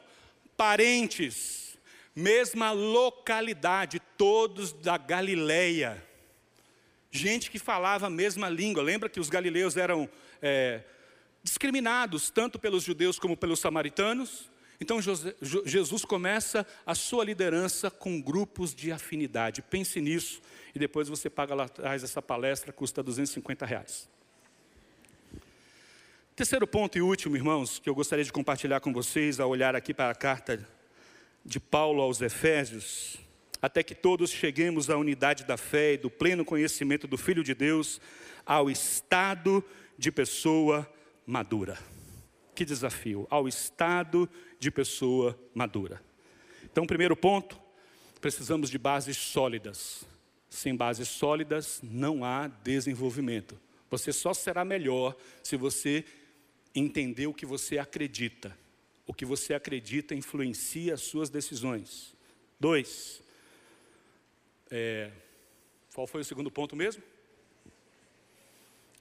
A: Parentes. Mesma localidade. Todos da Galileia gente que falava a mesma língua. Lembra que os galileus eram é, discriminados tanto pelos judeus como pelos samaritanos. Então Jesus começa a sua liderança com grupos de afinidade. Pense nisso e depois você paga lá atrás essa palestra, custa 250 reais. Terceiro ponto e último, irmãos, que eu gostaria de compartilhar com vocês ao olhar aqui para a carta de Paulo aos Efésios, até que todos cheguemos à unidade da fé e do pleno conhecimento do Filho de Deus, ao estado de pessoa madura. Que desafio! Ao estado de pessoa madura. Então, primeiro ponto, precisamos de bases sólidas. Sem bases sólidas não há desenvolvimento. Você só será melhor se você entender o que você acredita. O que você acredita influencia as suas decisões. Dois, é, qual foi o segundo ponto mesmo?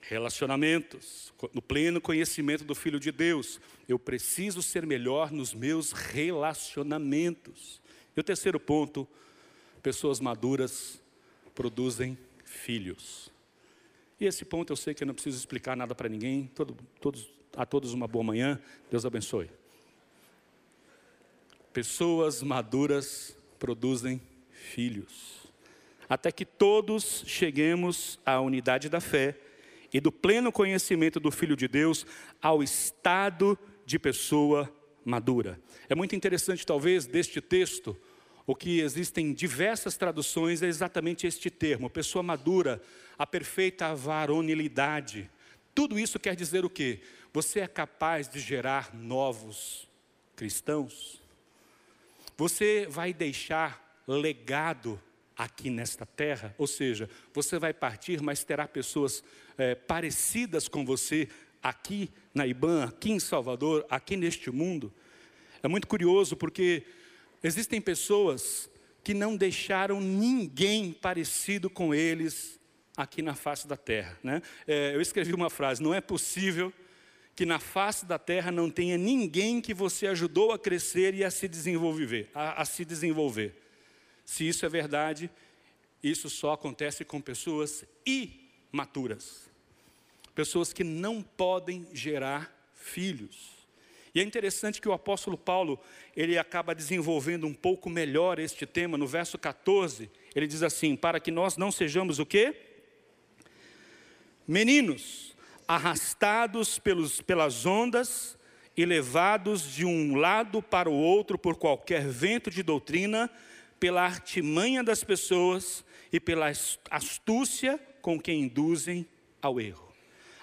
A: Relacionamentos, no pleno conhecimento do Filho de Deus. Eu preciso ser melhor nos meus relacionamentos. E o terceiro ponto, pessoas maduras produzem filhos. E esse ponto eu sei que eu não preciso explicar nada para ninguém. Todo, todos, a todos uma boa manhã. Deus abençoe. Pessoas maduras produzem filhos. Até que todos cheguemos à unidade da fé e do pleno conhecimento do Filho de Deus ao estado de pessoa madura. É muito interessante, talvez, deste texto, o que existem diversas traduções é exatamente este termo, pessoa madura, a perfeita varonilidade. Tudo isso quer dizer o quê? Você é capaz de gerar novos cristãos? Você vai deixar legado aqui nesta terra? Ou seja, você vai partir, mas terá pessoas é, parecidas com você aqui na IBAN, aqui em Salvador, aqui neste mundo. É muito curioso porque existem pessoas que não deixaram ninguém parecido com eles aqui na face da terra. Né? É, eu escrevi uma frase: não é possível que na face da terra não tenha ninguém que você ajudou a crescer e a se desenvolver, a, a se desenvolver. Se isso é verdade, isso só acontece com pessoas imaturas pessoas que não podem gerar filhos. E é interessante que o apóstolo Paulo, ele acaba desenvolvendo um pouco melhor este tema no verso 14. Ele diz assim: "Para que nós não sejamos o quê? Meninos, arrastados pelos, pelas ondas e levados de um lado para o outro por qualquer vento de doutrina, pela artimanha das pessoas e pela astúcia com que induzem ao erro.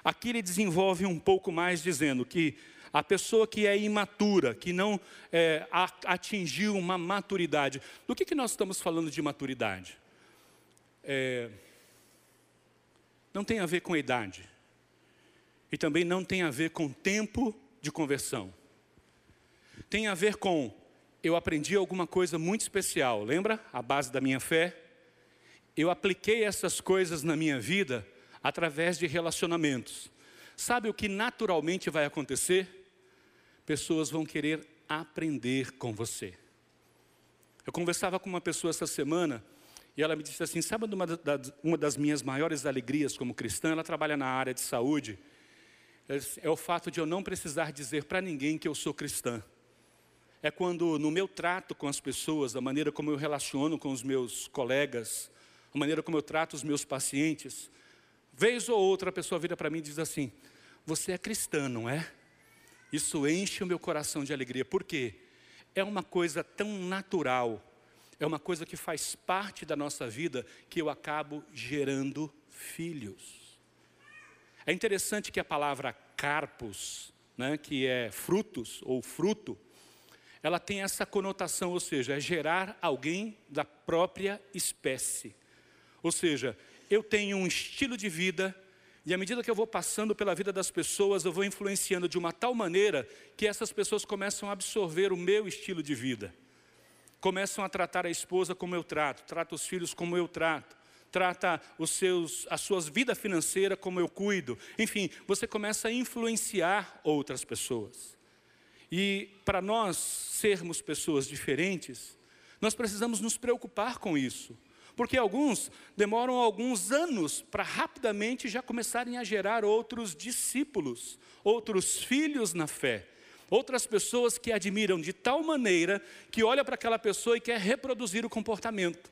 A: Aqui ele desenvolve um pouco mais, dizendo que a pessoa que é imatura, que não é, atingiu uma maturidade. Do que, que nós estamos falando de maturidade? É, não tem a ver com idade. E também não tem a ver com tempo de conversão. Tem a ver com eu aprendi alguma coisa muito especial, lembra? A base da minha fé. Eu apliquei essas coisas na minha vida através de relacionamentos. Sabe o que naturalmente vai acontecer? Pessoas vão querer aprender com você. Eu conversava com uma pessoa essa semana e ela me disse assim: Sabe uma, uma das minhas maiores alegrias como cristã? Ela trabalha na área de saúde. É o fato de eu não precisar dizer para ninguém que eu sou cristã. É quando no meu trato com as pessoas, a maneira como eu relaciono com os meus colegas, a maneira como eu trato os meus pacientes, Vez ou outra a pessoa vira para mim e diz assim: Você é cristã, não é? Isso enche o meu coração de alegria. Por quê? É uma coisa tão natural, é uma coisa que faz parte da nossa vida que eu acabo gerando filhos. É interessante que a palavra carpos, né, que é frutos ou fruto, ela tem essa conotação, ou seja, é gerar alguém da própria espécie. Ou seja, eu tenho um estilo de vida, e à medida que eu vou passando pela vida das pessoas, eu vou influenciando de uma tal maneira que essas pessoas começam a absorver o meu estilo de vida. Começam a tratar a esposa como eu trato, trata os filhos como eu trato, trata os seus, a sua vida financeira como eu cuido. Enfim, você começa a influenciar outras pessoas. E para nós sermos pessoas diferentes, nós precisamos nos preocupar com isso. Porque alguns demoram alguns anos para rapidamente já começarem a gerar outros discípulos, outros filhos na fé. Outras pessoas que admiram de tal maneira que olha para aquela pessoa e quer reproduzir o comportamento.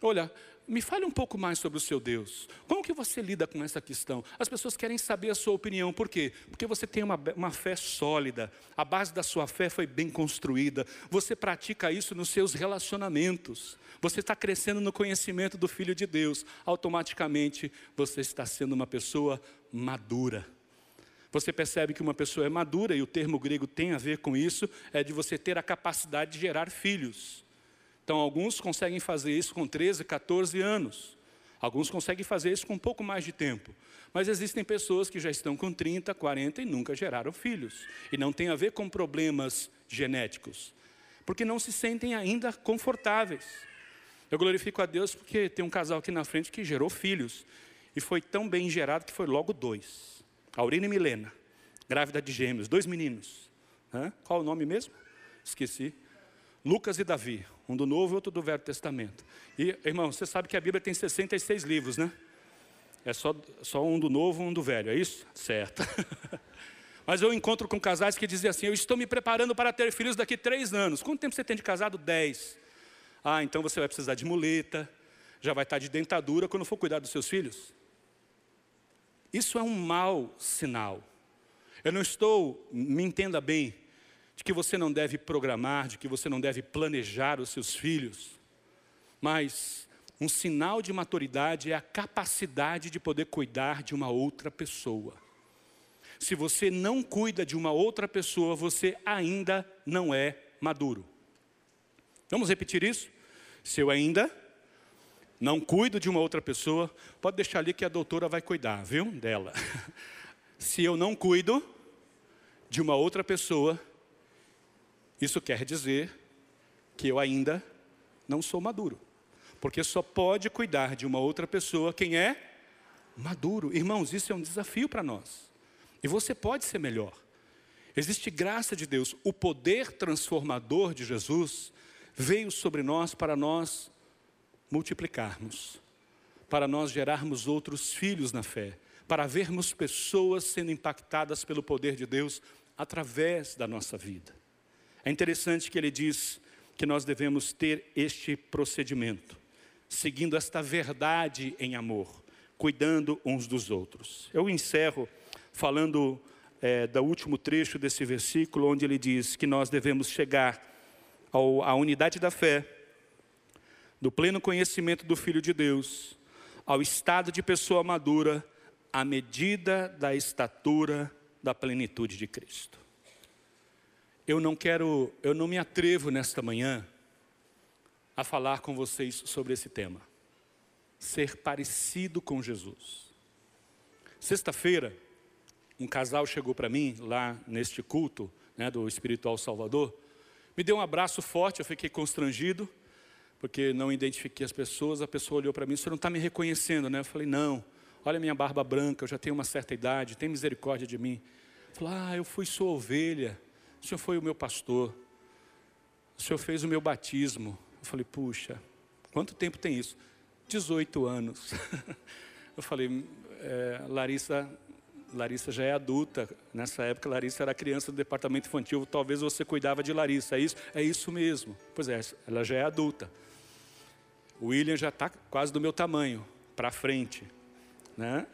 A: Olha, me fale um pouco mais sobre o seu Deus. Como que você lida com essa questão? As pessoas querem saber a sua opinião. Por quê? Porque você tem uma, uma fé sólida. A base da sua fé foi bem construída. Você pratica isso nos seus relacionamentos. Você está crescendo no conhecimento do Filho de Deus. Automaticamente você está sendo uma pessoa madura. Você percebe que uma pessoa é madura, e o termo grego tem a ver com isso, é de você ter a capacidade de gerar filhos. Então, alguns conseguem fazer isso com 13, 14 anos. Alguns conseguem fazer isso com um pouco mais de tempo. Mas existem pessoas que já estão com 30, 40 e nunca geraram filhos. E não tem a ver com problemas genéticos. Porque não se sentem ainda confortáveis. Eu glorifico a Deus porque tem um casal aqui na frente que gerou filhos. E foi tão bem gerado que foi logo dois. Aurina e Milena, grávida de gêmeos, dois meninos. Hã? Qual o nome mesmo? Esqueci. Lucas e Davi, um do Novo e outro do Velho Testamento. E, irmão, você sabe que a Bíblia tem 66 livros, né? É só, só um do Novo e um do Velho, é isso? Certo. [LAUGHS] Mas eu encontro com casais que dizem assim: Eu estou me preparando para ter filhos daqui três anos. Quanto tempo você tem de casado? Dez. Ah, então você vai precisar de muleta, já vai estar de dentadura quando for cuidar dos seus filhos. Isso é um mau sinal. Eu não estou, me entenda bem, de que você não deve programar, de que você não deve planejar os seus filhos, mas um sinal de maturidade é a capacidade de poder cuidar de uma outra pessoa. Se você não cuida de uma outra pessoa, você ainda não é maduro. Vamos repetir isso? Se eu ainda não cuido de uma outra pessoa, pode deixar ali que a doutora vai cuidar, viu? Dela. [LAUGHS] Se eu não cuido de uma outra pessoa, isso quer dizer que eu ainda não sou maduro. Porque só pode cuidar de uma outra pessoa quem é maduro. Irmãos, isso é um desafio para nós. E você pode ser melhor. Existe graça de Deus. O poder transformador de Jesus veio sobre nós para nós multiplicarmos, para nós gerarmos outros filhos na fé, para vermos pessoas sendo impactadas pelo poder de Deus através da nossa vida. É interessante que ele diz que nós devemos ter este procedimento, seguindo esta verdade em amor, cuidando uns dos outros. Eu encerro falando é, do último trecho desse versículo, onde ele diz que nós devemos chegar ao, à unidade da fé, do pleno conhecimento do Filho de Deus, ao estado de pessoa madura, à medida da estatura da plenitude de Cristo eu não quero, eu não me atrevo nesta manhã a falar com vocês sobre esse tema. Ser parecido com Jesus. Sexta-feira, um casal chegou para mim lá neste culto né, do Espiritual Salvador, me deu um abraço forte, eu fiquei constrangido, porque não identifiquei as pessoas. A pessoa olhou para mim, você não está me reconhecendo, né? Eu falei, não, olha minha barba branca, eu já tenho uma certa idade, tem misericórdia de mim. Falou, ah, eu fui sua ovelha. O senhor foi o meu pastor. O senhor fez o meu batismo. Eu falei, puxa, quanto tempo tem isso? 18 anos. [LAUGHS] Eu falei, é, Larissa, Larissa já é adulta. Nessa época, Larissa era criança do departamento infantil. Talvez você cuidava de Larissa. É isso? É isso mesmo. Pois é, ela já é adulta. O William já está quase do meu tamanho, para frente. Né?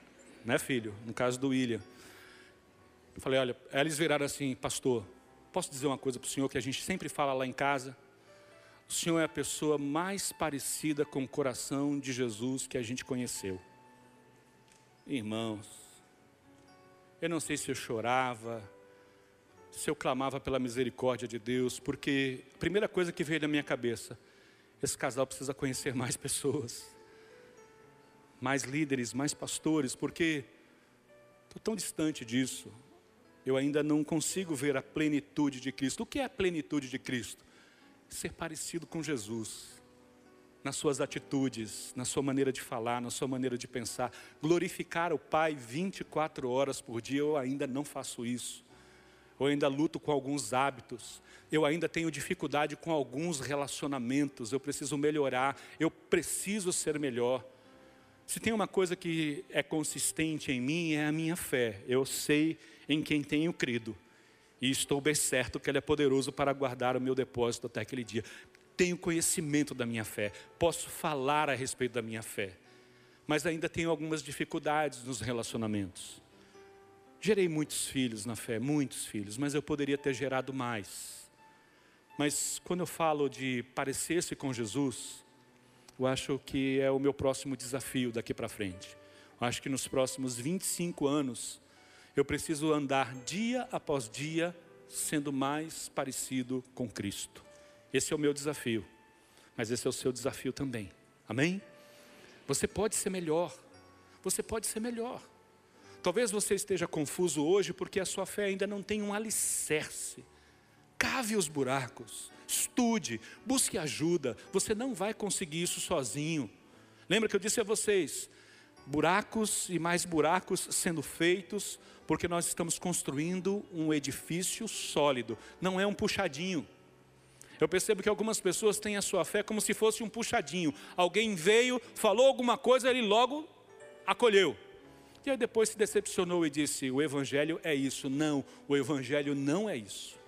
A: né, filho? No caso do William. Eu falei, olha, eles viraram assim, pastor, Posso dizer uma coisa para o senhor que a gente sempre fala lá em casa? O senhor é a pessoa mais parecida com o coração de Jesus que a gente conheceu. Irmãos, eu não sei se eu chorava, se eu clamava pela misericórdia de Deus, porque a primeira coisa que veio na minha cabeça, esse casal precisa conhecer mais pessoas, mais líderes, mais pastores, porque estou tão distante disso eu ainda não consigo ver a plenitude de Cristo. O que é a plenitude de Cristo? Ser parecido com Jesus, nas suas atitudes, na sua maneira de falar, na sua maneira de pensar. Glorificar o Pai 24 horas por dia, eu ainda não faço isso. eu ainda luto com alguns hábitos, eu ainda tenho dificuldade com alguns relacionamentos, eu preciso melhorar, eu preciso ser melhor. Se tem uma coisa que é consistente em mim, é a minha fé. Eu sei em quem tenho crido. E estou bem certo que Ele é poderoso para guardar o meu depósito até aquele dia. Tenho conhecimento da minha fé, posso falar a respeito da minha fé, mas ainda tenho algumas dificuldades nos relacionamentos. Gerei muitos filhos na fé, muitos filhos, mas eu poderia ter gerado mais. Mas quando eu falo de parecer-se com Jesus, eu acho que é o meu próximo desafio daqui para frente. Eu acho que nos próximos 25 anos, eu preciso andar dia após dia sendo mais parecido com Cristo. Esse é o meu desafio, mas esse é o seu desafio também. Amém? Você pode ser melhor. Você pode ser melhor. Talvez você esteja confuso hoje porque a sua fé ainda não tem um alicerce. Cave os buracos, estude, busque ajuda. Você não vai conseguir isso sozinho. Lembra que eu disse a vocês: buracos e mais buracos sendo feitos, porque nós estamos construindo um edifício sólido, não é um puxadinho. Eu percebo que algumas pessoas têm a sua fé como se fosse um puxadinho. Alguém veio, falou alguma coisa, ele logo acolheu. E aí depois se decepcionou e disse: o Evangelho é isso. Não, o Evangelho não é isso.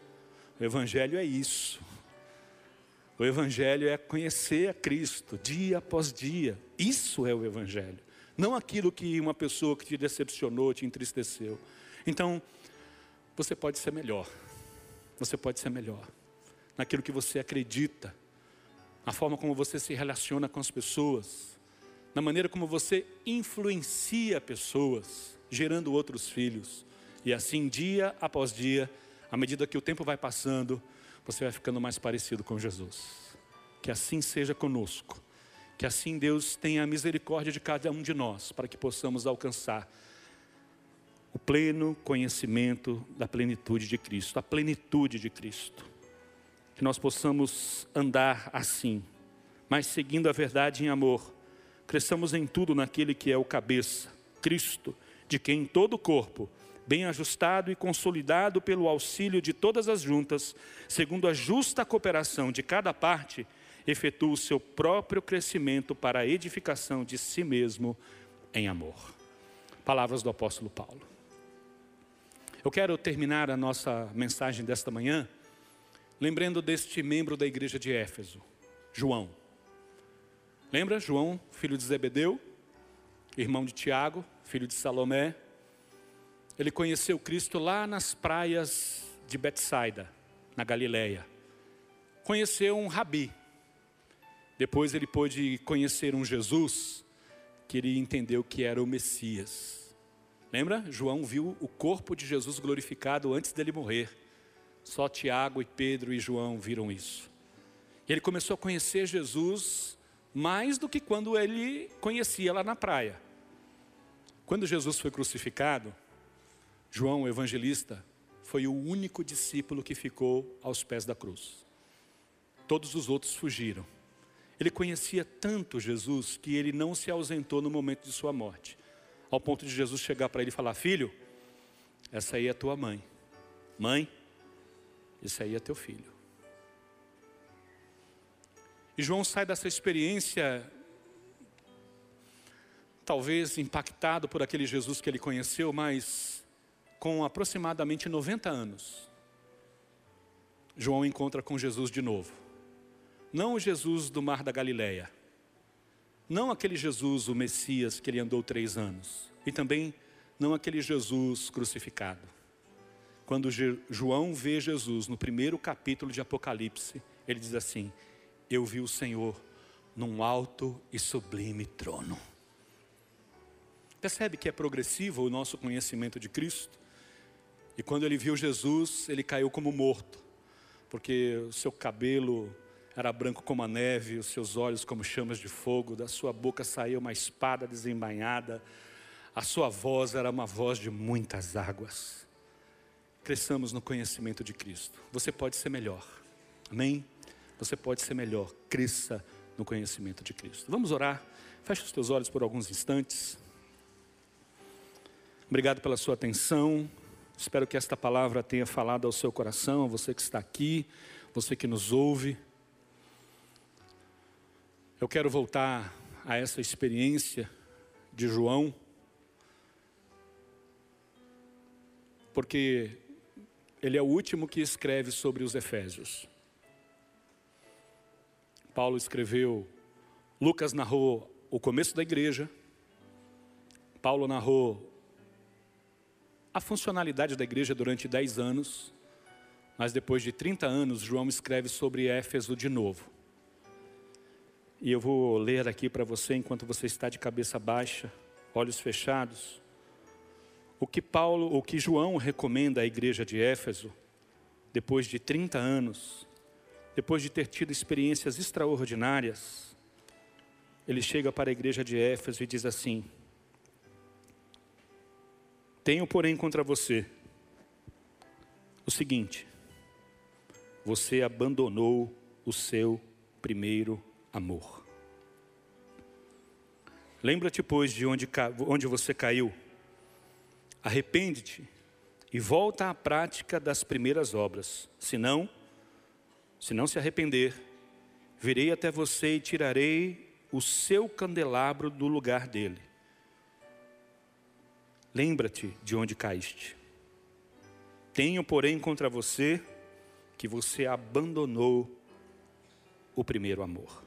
A: O Evangelho é isso. O Evangelho é conhecer a Cristo dia após dia. Isso é o Evangelho. Não aquilo que uma pessoa que te decepcionou, te entristeceu. Então, você pode ser melhor. Você pode ser melhor. Naquilo que você acredita. Na forma como você se relaciona com as pessoas na maneira como você influencia pessoas, gerando outros filhos. E assim, dia após dia, à medida que o tempo vai passando, você vai ficando mais parecido com Jesus. Que assim seja conosco. Que assim Deus tenha a misericórdia de cada um de nós, para que possamos alcançar o pleno conhecimento da plenitude de Cristo, a plenitude de Cristo. Que nós possamos andar assim, mas seguindo a verdade em amor cresçamos em tudo naquele que é o cabeça, Cristo, de quem todo o corpo, bem ajustado e consolidado pelo auxílio de todas as juntas, segundo a justa cooperação de cada parte, efetua o seu próprio crescimento para a edificação de si mesmo em amor. Palavras do apóstolo Paulo. Eu quero terminar a nossa mensagem desta manhã lembrando deste membro da igreja de Éfeso, João. Lembra? João, filho de Zebedeu, irmão de Tiago, filho de Salomé. Ele conheceu Cristo lá nas praias de Betsaida, na Galileia. Conheceu um rabi. Depois ele pôde conhecer um Jesus que ele entendeu que era o Messias. Lembra? João viu o corpo de Jesus glorificado antes dele morrer. Só Tiago e Pedro e João viram isso. Ele começou a conhecer Jesus mais do que quando ele conhecia lá na praia. Quando Jesus foi crucificado, João, o evangelista, foi o único discípulo que ficou aos pés da cruz. Todos os outros fugiram. Ele conhecia tanto Jesus que ele não se ausentou no momento de sua morte, ao ponto de Jesus chegar para ele e falar: Filho, essa aí é tua mãe. Mãe, esse aí é teu filho. E João sai dessa experiência, talvez impactado por aquele Jesus que ele conheceu, mas com aproximadamente 90 anos. João encontra com Jesus de novo. Não o Jesus do mar da Galileia. Não aquele Jesus, o Messias, que ele andou três anos. E também não aquele Jesus crucificado. Quando João vê Jesus no primeiro capítulo de Apocalipse, ele diz assim: eu vi o Senhor num alto e sublime trono. Percebe que é progressivo o nosso conhecimento de Cristo? E quando ele viu Jesus, ele caiu como morto, porque o seu cabelo era branco como a neve, os seus olhos como chamas de fogo, da sua boca saía uma espada desembainhada, a sua voz era uma voz de muitas águas. Cresçamos no conhecimento de Cristo. Você pode ser melhor. Amém? você pode ser melhor. Cresça no conhecimento de Cristo. Vamos orar. Feche os teus olhos por alguns instantes. Obrigado pela sua atenção. Espero que esta palavra tenha falado ao seu coração, você que está aqui, você que nos ouve. Eu quero voltar a essa experiência de João, porque ele é o último que escreve sobre os Efésios. Paulo escreveu, Lucas narrou o começo da igreja, Paulo narrou a funcionalidade da igreja durante 10 anos, mas depois de 30 anos, João escreve sobre Éfeso de novo. E eu vou ler aqui para você, enquanto você está de cabeça baixa, olhos fechados, o que Paulo, o que João recomenda à igreja de Éfeso, depois de 30 anos, depois de ter tido experiências extraordinárias, ele chega para a igreja de Éfeso e diz assim: tenho, porém, contra você o seguinte: você abandonou o seu primeiro amor. Lembra-te, pois, de onde, onde você caiu, arrepende-te e volta à prática das primeiras obras. Se não, se não se arrepender, virei até você e tirarei o seu candelabro do lugar dele Lembra-te de onde caíste. Tenho, porém, contra você que você abandonou o primeiro amor.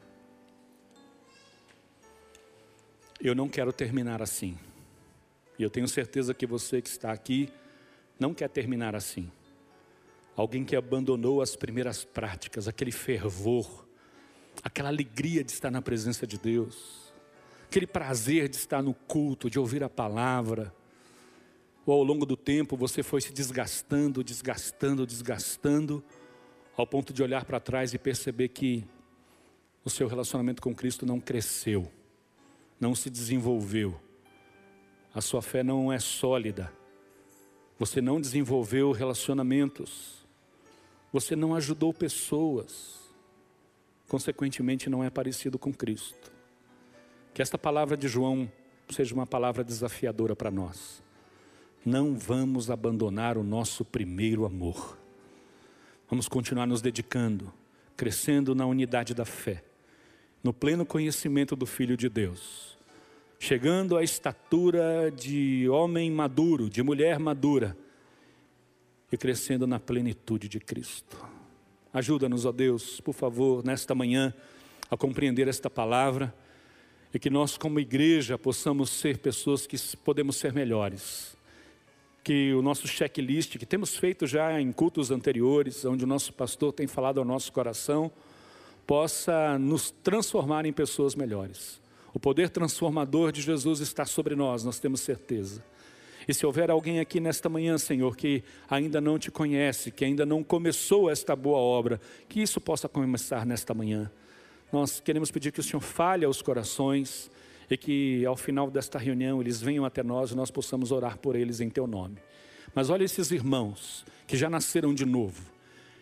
A: Eu não quero terminar assim. E eu tenho certeza que você que está aqui não quer terminar assim. Alguém que abandonou as primeiras práticas, aquele fervor, aquela alegria de estar na presença de Deus, aquele prazer de estar no culto, de ouvir a palavra, ou ao longo do tempo você foi se desgastando, desgastando, desgastando, ao ponto de olhar para trás e perceber que o seu relacionamento com Cristo não cresceu, não se desenvolveu, a sua fé não é sólida, você não desenvolveu relacionamentos, você não ajudou pessoas, consequentemente não é parecido com Cristo. Que esta palavra de João seja uma palavra desafiadora para nós. Não vamos abandonar o nosso primeiro amor. Vamos continuar nos dedicando, crescendo na unidade da fé, no pleno conhecimento do Filho de Deus, chegando à estatura de homem maduro, de mulher madura, e crescendo na plenitude de Cristo. Ajuda-nos, ó Deus, por favor, nesta manhã, a compreender esta palavra e que nós, como igreja, possamos ser pessoas que podemos ser melhores que o nosso checklist, que temos feito já em cultos anteriores, onde o nosso pastor tem falado ao nosso coração, possa nos transformar em pessoas melhores. O poder transformador de Jesus está sobre nós, nós temos certeza. E se houver alguém aqui nesta manhã, Senhor, que ainda não te conhece, que ainda não começou esta boa obra, que isso possa começar nesta manhã. Nós queremos pedir que o Senhor fale aos corações, e que ao final desta reunião eles venham até nós e nós possamos orar por eles em teu nome. Mas olha esses irmãos que já nasceram de novo,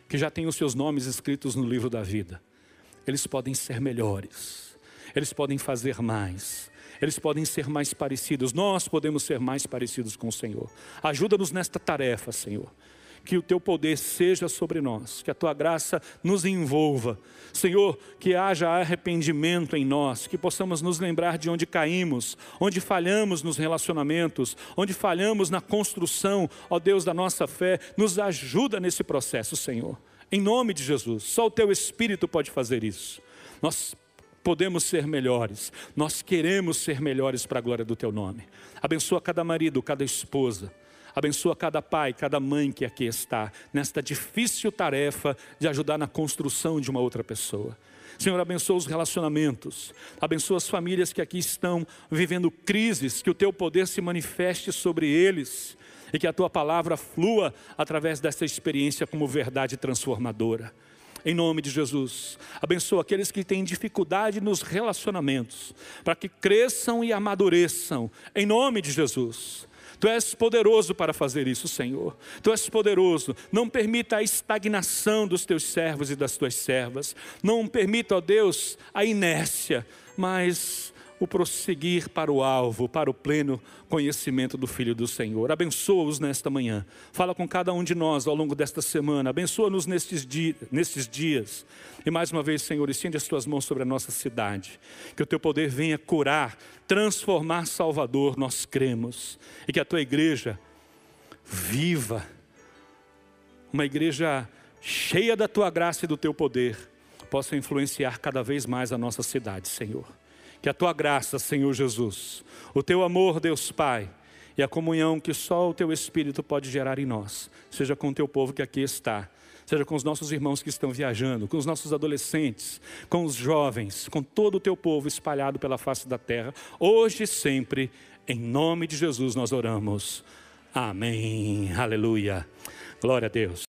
A: que já têm os seus nomes escritos no livro da vida. Eles podem ser melhores, eles podem fazer mais, eles podem ser mais parecidos, nós podemos ser mais parecidos com o Senhor. Ajuda-nos nesta tarefa, Senhor que o teu poder seja sobre nós, que a tua graça nos envolva. Senhor, que haja arrependimento em nós, que possamos nos lembrar de onde caímos, onde falhamos nos relacionamentos, onde falhamos na construção, ó Deus, da nossa fé. Nos ajuda nesse processo, Senhor. Em nome de Jesus, só o teu Espírito pode fazer isso. Nós podemos ser melhores, nós queremos ser melhores para a glória do teu nome. Abençoa cada marido, cada esposa Abençoa cada pai, cada mãe que aqui está, nesta difícil tarefa de ajudar na construção de uma outra pessoa. Senhor, abençoa os relacionamentos, abençoa as famílias que aqui estão vivendo crises, que o teu poder se manifeste sobre eles e que a tua palavra flua através dessa experiência como verdade transformadora. Em nome de Jesus, abençoa aqueles que têm dificuldade nos relacionamentos, para que cresçam e amadureçam, em nome de Jesus. Tu és poderoso para fazer isso, Senhor. Tu és poderoso. Não permita a estagnação dos teus servos e das tuas servas. Não permita, ó Deus, a inércia, mas o prosseguir para o alvo, para o pleno conhecimento do Filho do Senhor. Abençoa-os nesta manhã. Fala com cada um de nós ao longo desta semana. Abençoa-nos nestes, nestes dias. E mais uma vez, Senhor, estende as tuas mãos sobre a nossa cidade. Que o teu poder venha curar, transformar Salvador, nós cremos. E que a tua igreja viva, uma igreja cheia da tua graça e do teu poder, possa influenciar cada vez mais a nossa cidade, Senhor. Que a tua graça, Senhor Jesus, o teu amor, Deus Pai, e a comunhão que só o teu Espírito pode gerar em nós, seja com o teu povo que aqui está, seja com os nossos irmãos que estão viajando, com os nossos adolescentes, com os jovens, com todo o teu povo espalhado pela face da terra, hoje e sempre, em nome de Jesus nós oramos. Amém. Aleluia. Glória a Deus.